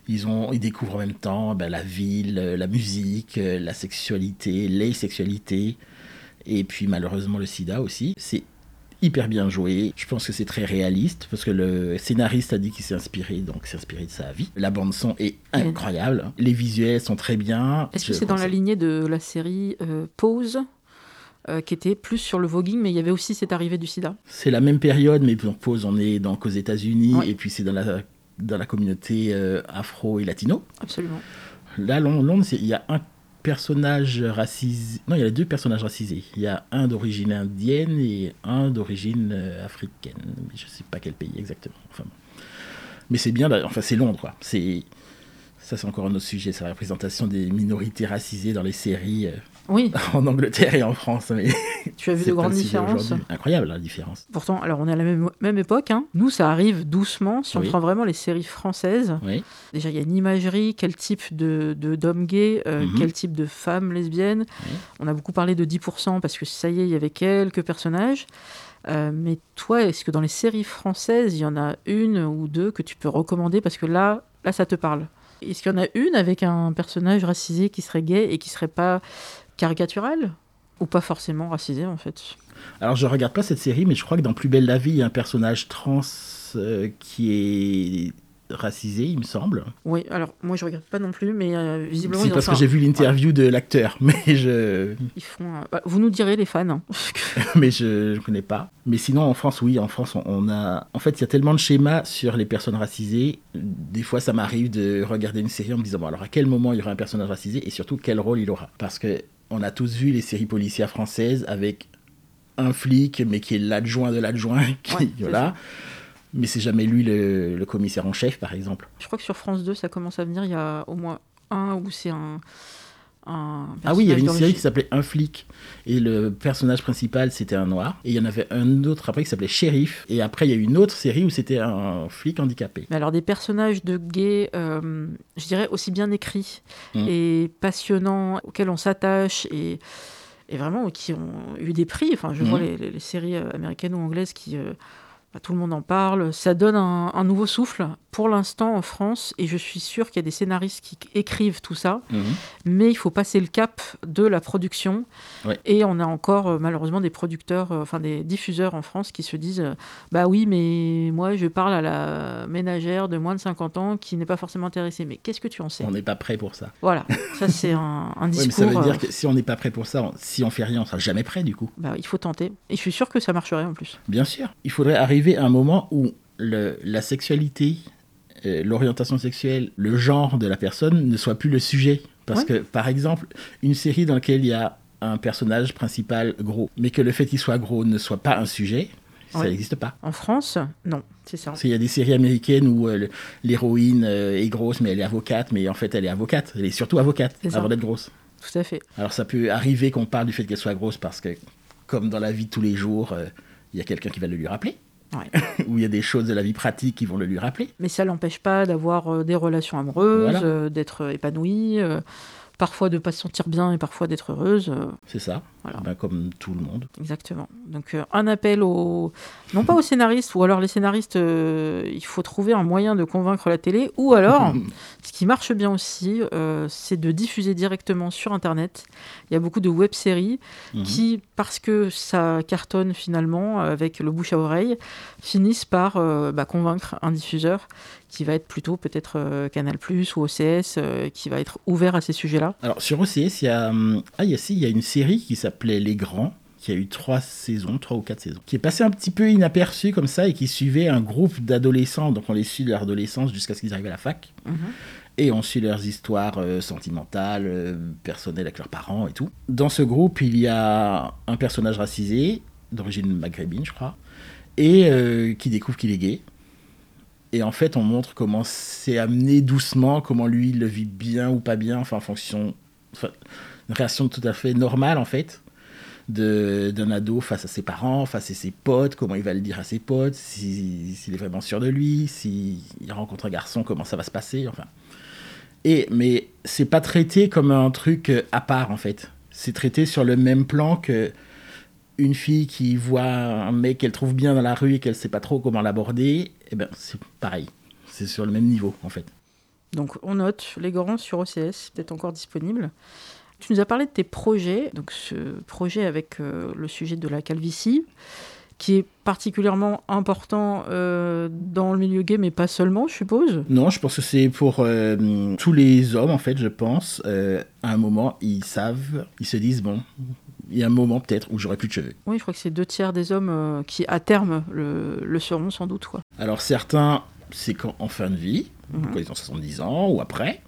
Speaker 2: ils, ont, ils découvrent en même temps ben, la ville, euh, la musique, euh, la sexualité, les sexualités, et puis malheureusement le sida aussi. C'est hyper bien joué. Je pense que c'est très réaliste parce que le scénariste a dit qu'il s'est inspiré, donc s'est inspiré de sa vie. La bande son est incroyable. Les visuels sont très bien.
Speaker 1: Est-ce que c'est dans la lignée de la série euh, Pause euh, qui était plus sur le voguing, mais il y avait aussi cette arrivée du sida?
Speaker 2: C'est la même période, mais pour pause, on est donc aux États-Unis
Speaker 1: Ouais.
Speaker 2: et puis c'est dans la dans la communauté euh, afro et latino.
Speaker 1: Absolument.
Speaker 2: Là, Lon- Londres, il y a un personnage racisé. Non, il y a deux personnages racisés. Il y a un d'origine indienne et un d'origine euh, africaine. Mais je sais pas quel pays exactement. Enfin. Mais c'est bien, enfin c'est Londres, quoi. C'est ça, c'est encore un autre sujet, c'est la représentation des minorités racisées dans les séries euh,
Speaker 1: Oui, *laughs*
Speaker 2: en Angleterre et en France. Mais *laughs*
Speaker 1: tu as vu de grandes différences.
Speaker 2: Incroyable la différence.
Speaker 1: Pourtant, alors on est à la même, même époque. hein. Nous, ça arrive doucement. Si on prend vraiment les séries françaises,
Speaker 2: Oui.
Speaker 1: déjà il y a une imagerie, quel type de de- d'hommes gays, euh,
Speaker 2: Mhm.
Speaker 1: quel type de femmes lesbiennes.
Speaker 2: Oui.
Speaker 1: On a beaucoup parlé de 10% parce que ça y est, il y avait quelques personnages. Euh, mais toi, est-ce que dans les séries françaises, il y en a une ou deux que tu peux recommander? Parce que là, là, ça te parle Est-ce qu'il y en a une avec un personnage racisé qui serait gay et qui serait pas caricatural Ou pas forcément racisé en fait?
Speaker 2: Alors je regarde pas cette série, mais je crois que dans Plus belle la vie, il y a un personnage trans euh, qui est racisé, il me semble.
Speaker 1: Oui, alors moi je regarde pas non plus, mais euh, visiblement.
Speaker 2: C'est parce que j'ai vu l'interview de l'acteur, *laughs* mais je.
Speaker 1: Ils font. euh, bah, vous nous direz les fans. hein. *laughs*
Speaker 2: mais je ne connais pas. Mais sinon, en France, oui, en France, on, on a. En fait, il y a tellement de schémas sur les personnes racisées. Des fois, ça m'arrive de regarder une série en me disant bon, alors à quel moment il y aura un personnage racisé et surtout quel rôle il aura? Parce que on a tous vu les séries policières françaises avec un flic, mais qui est l'adjoint de l'adjoint, *laughs* qui
Speaker 1: Ouais,
Speaker 2: voilà. Mais c'est jamais lui le, le commissaire en chef, par exemple.
Speaker 1: Je crois que sur France 2, ça commence à venir. Il y a au moins un où c'est un. Un
Speaker 2: Ah oui, il y avait une série qui s'appelait Un flic. Et le personnage principal, c'était un noir. Et il y en avait un autre après qui s'appelait Shérif. Et après, il y a eu une autre série où c'était un flic handicapé.
Speaker 1: Mais alors des personnages de gays, euh, je dirais aussi bien écrits
Speaker 2: Mm.
Speaker 1: et passionnants, auxquels on s'attache et, et vraiment qui ont eu des prix. Enfin, je
Speaker 2: Mm.
Speaker 1: vois les, les- les séries euh, américaines ou anglaises qui, euh, bah, tout le monde en parle. Ça donne un, un nouveau souffle pour l'instant en France et je suis sûre qu'il y a des scénaristes qui écrivent tout ça,
Speaker 2: Mhm.
Speaker 1: mais il faut passer le cap de la production. Et on a encore euh, malheureusement des producteurs, euh, enfin des diffuseurs en France qui se disent euh, Bah oui, mais moi je parle à la ménagère de moins de 50 ans qui n'est pas forcément intéressée. Mais qu'est-ce que tu en sais?
Speaker 2: On n'est pas prêt pour ça.
Speaker 1: Voilà, ça *laughs* c'est un, un
Speaker 2: Ouais, mais
Speaker 1: discours.
Speaker 2: ça veut dire que si on n'est pas prêt pour ça, on- si on fait rien, on sera jamais prêt du coup.
Speaker 1: bah, il faut tenter. Et je suis sûre que ça marcherait en plus.
Speaker 2: Bien sûr. Il faudrait arriver à un moment où le- la sexualité, l'orientation sexuelle, le genre de la personne ne soit plus le sujet. Parce
Speaker 1: Ouais.
Speaker 2: que, par exemple, une série dans laquelle il y a un personnage principal gros, mais que le fait qu'il soit gros ne soit pas un sujet, ça
Speaker 1: Ouais.
Speaker 2: n'existe pas.
Speaker 1: En France, non, c'est ça.
Speaker 2: Qu'il y a des séries américaines où euh, l'héroïne euh, est grosse, mais elle est avocate, mais en fait elle est avocate. Elle est surtout avocate
Speaker 1: C'est ça.
Speaker 2: avant d'être grosse.
Speaker 1: Tout à fait.
Speaker 2: Alors ça peut arriver qu'on parle du fait qu'elle soit grosse parce que, comme dans la vie de tous les jours, euh, il y a quelqu'un qui va le lui rappeler.
Speaker 1: Ouais. *laughs*
Speaker 2: Ou il y a des choses de la vie pratique qui vont le lui rappeler.
Speaker 1: Mais ça l'empêche pas d'avoir euh, des relations amoureuses,
Speaker 2: Voilà.
Speaker 1: euh, d'être épanouie, euh, parfois de pas se sentir bien et parfois d'être heureuse. euh,
Speaker 2: C'est ça.
Speaker 1: Voilà.
Speaker 2: Ben, comme tout le monde.
Speaker 1: Exactement. Donc euh, un appel aux... Non pas aux scénaristes, ou alors les scénaristes, euh, il faut trouver un moyen de convaincre la télé, ou alors, *laughs* ce qui marche bien aussi, euh, c'est de diffuser directement sur Internet. Il y a beaucoup de web-séries
Speaker 2: Mhm.
Speaker 1: qui, parce que ça cartonne finalement avec le bouche à oreille, finissent par bah, convaincre un diffuseur qui va être plutôt peut-être euh, Canal+, ou OCS, euh, qui va être ouvert à ces sujets-là.
Speaker 2: Alors sur OCS, il y a, hum, ah, il y a, si, il y a une série qui s'appelait Les Grands, qui a eu trois saisons, trois ou quatre saisons, qui est passée un petit peu inaperçue comme ça et qui suivait un groupe d'adolescents. Donc on les suit de leur adolescence jusqu'à ce qu'ils arrivent à la fac. Et on suit leurs histoires euh, sentimentales, euh, personnelles avec leurs parents et tout. Dans ce groupe, il y a un personnage racisé, d'origine maghrébine, je crois, et euh, qui découvre qu'il est gay. Et en fait, on montre comment c'est amené doucement, comment lui il le vit bien ou pas bien, enfin en fonction. enfin, une réaction tout à fait normale en fait d'un ado face à ses parents, face à ses potes, comment il va le dire à ses potes, si- s'il est vraiment sûr de lui, s'il rencontre un garçon, comment ça va se passer, enfin. Et, mais c'est pas traité comme un truc euh, à part en fait. C'est traité sur le même plan que une fille qui voit un mec qu'elle trouve bien dans la rue et qu'elle sait pas trop comment l'aborder, et ben c'est pareil. C'est sur le même niveau en fait.
Speaker 1: Donc on note les grands sur OCS, peut-être encore disponible. Tu nous as parlé de tes projets, donc ce projet avec euh, le sujet de la calvitie, qui est particulièrement important euh, dans le milieu gay, mais pas seulement, je suppose.
Speaker 2: Non, je pense que c'est pour euh, tous les hommes, en fait, je pense. à un moment, ils savent, ils se disent, bon, il y a un moment peut-être où j'aurai plus de cheveux.
Speaker 1: Oui, je crois que c'est deux tiers des hommes euh, qui, à terme, le, le seront sans doute. Quoi.
Speaker 2: Alors certains, c'est quand, en fin de vie,
Speaker 1: Mhm.
Speaker 2: quand ils ont 70 ans ou après.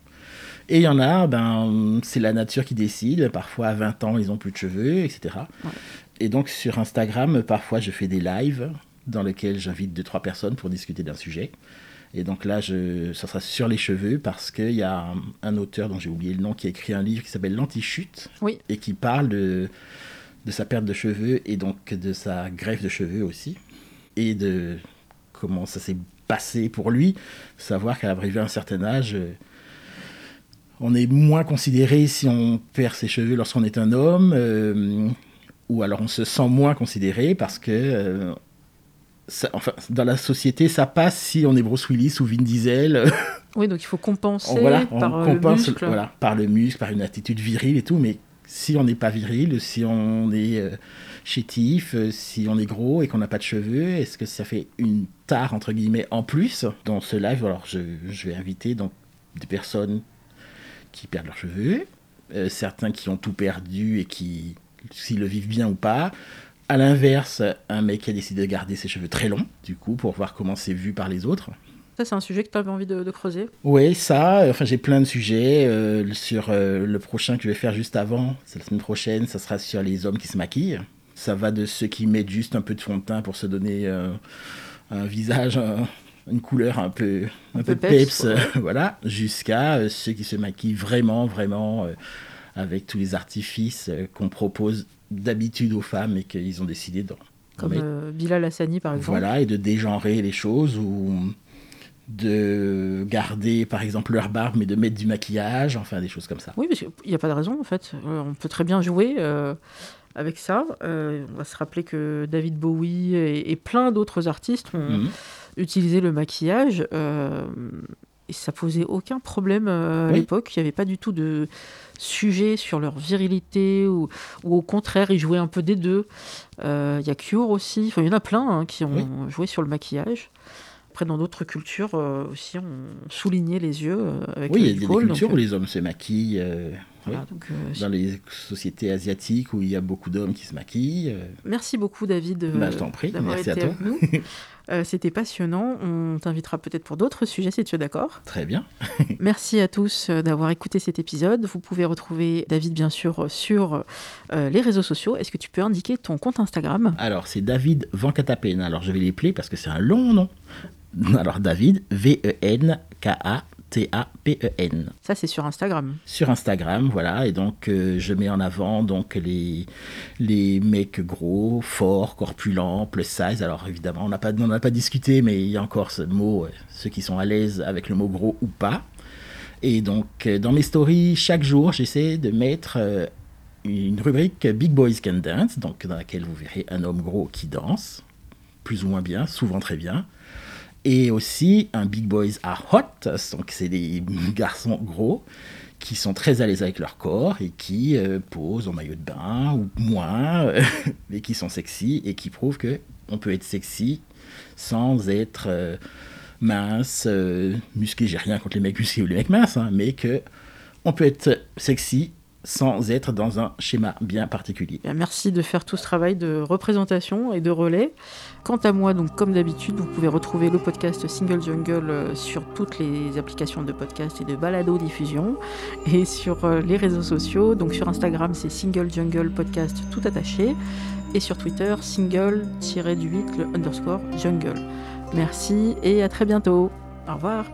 Speaker 2: Et il y en a, ben, c'est la nature qui décide. Parfois, à 20 ans, ils n'ont plus de cheveux, etc.
Speaker 1: Ouais.
Speaker 2: Et donc, sur Instagram, parfois, je fais des lives dans lesquels j'invite deux, trois personnes pour discuter d'un sujet. Et donc là, je, ça sera sur les cheveux parce qu'il y a un, un auteur dont j'ai oublié le nom qui a écrit un livre qui s'appelle L'Antichute
Speaker 1: Oui.
Speaker 2: et qui parle de, de sa perte de cheveux et donc de sa greffe de cheveux aussi. Et de comment ça s'est passé pour lui. Savoir qu'à arrivé à un certain âge, euh, on est moins considéré si on perd ses cheveux lorsqu'on est un homme, euh, ou alors on se sent moins considéré parce que euh, ça- enfin, dans la société, ça passe si on est Bruce Willis ou Vin Diesel. *laughs*
Speaker 1: Oui, donc il faut compenser
Speaker 2: On- voilà, on
Speaker 1: par euh,
Speaker 2: compense
Speaker 1: le muscle.
Speaker 2: voilà, par le muscle, par une attitude virile et tout, mais si on n'est pas viril, si on est euh, chétif, euh, si on est gros et qu'on n'a pas de cheveux, est-ce que ça fait une tare entre guillemets en plus dans ce live? Alors je, je vais inviter donc des personnes qui perdent leurs cheveux, euh, certains qui ont tout perdu et qui s'ils le vivent bien ou pas. À l'inverse, un mec qui a décidé de garder ses cheveux très longs, du coup, pour voir comment c'est vu par les autres.
Speaker 1: Ça, c'est un sujet que tu avais envie de, de creuser.
Speaker 2: Oui, ça, euh, enfin j'ai plein de sujets. euh, sur euh, le prochain que je vais faire juste avant, c'est la semaine prochaine, ça sera sur les hommes qui se maquillent. Ça va de ceux qui mettent juste un peu de fond de teint pour se donner euh, un visage, un- une couleur un peu, un peu
Speaker 1: peu peps, *laughs*
Speaker 2: voilà, jusqu'à euh, ceux qui se maquillent vraiment, vraiment euh, avec tous les artifices euh, qu'on propose d'habitude aux femmes et qu'ils ont décidé d'en
Speaker 1: Comme
Speaker 2: mettre.
Speaker 1: euh, Bilal Hassani, par exemple.
Speaker 2: Voilà, et de dégenrer les choses ou de garder par exemple leur barbe mais de mettre du maquillage, enfin des choses comme ça.
Speaker 1: Oui, parce qu'il n'y a pas de raison, en fait. Euh, on peut très bien jouer euh, avec ça. Euh, on va se rappeler que David Bowie et, et plein d'autres artistes ont
Speaker 2: Mhm.
Speaker 1: utilisé le maquillage. euh, et ça posait aucun problème à
Speaker 2: Oui.
Speaker 1: l'époque. Il n'y avait pas du tout de sujet sur leur virilité ou, ou au contraire, ils jouaient un peu des deux. Euh, Il y a Cure aussi. Enfin, il y en a plein hein, qui ont
Speaker 2: Oui.
Speaker 1: joué sur le maquillage. Après, dans d'autres cultures euh, aussi, on soulignait les yeux euh, avec
Speaker 2: Oui, il y a des cultures
Speaker 1: euh,
Speaker 2: où les hommes se maquillent. Euh, oui.
Speaker 1: voilà, donc, euh,
Speaker 2: Dans les sociétés asiatiques où il y a beaucoup d'hommes qui se maquillent. euh,
Speaker 1: Merci beaucoup David
Speaker 2: Bah, je t'en prie, merci à toi.
Speaker 1: avec nous. *laughs* Euh, C'était passionnant. On t'invitera peut-être pour d'autres sujets si tu es d'accord.
Speaker 2: très bien. *laughs*
Speaker 1: Merci à tous d'avoir écouté cet épisode. Vous pouvez retrouver David bien sûr sur euh, les réseaux sociaux. Est-ce que tu peux indiquer ton compte Instagram?
Speaker 2: Alors, c'est David Van Catapena. Alors, je vais les plaire parce que c'est un long nom. Alors, David, V-E-N-K-A-T-A-P-E-N.
Speaker 1: Ça c'est sur Instagram.
Speaker 2: Sur Instagram, voilà. Et donc, euh, je mets en avant donc les, les mecs gros, forts, corpulents, plus size. Alors, évidemment, on n'a pas, on n'a pas discuté, mais il y a encore ce mot, euh, ceux qui sont à l'aise avec le mot gros ou pas. Et donc, euh, dans mes stories, chaque jour, j'essaie de mettre une rubrique Big Boys Can Dance, donc dans laquelle vous verrez un homme gros qui danse, plus ou moins bien, souvent très bien. Et aussi un Big Boys are Hot, donc c'est des garçons gros qui sont très à l'aise avec leur corps et qui euh, posent en maillot de bain ou moins, *laughs* mais qui sont sexy et qui prouvent que on peut être sexy sans être euh, mince, euh, musclé. J'ai rien contre les mecs musclés ou les mecs minces, hein, mais que on peut être sexy sans être dans un schéma bien particulier.
Speaker 1: Bien, merci de faire tout ce travail de représentation et de relais. Quant à moi, donc comme d'habitude, vous pouvez retrouver le podcast Single Jungle euh, sur toutes les applications de podcast et de balado diffusion et sur euh, les réseaux sociaux. Donc sur Instagram, c'est Single Jungle Podcast tout attaché et sur Twitter, single-du-8 le underscore jungle. Merci et à très bientôt. Au revoir.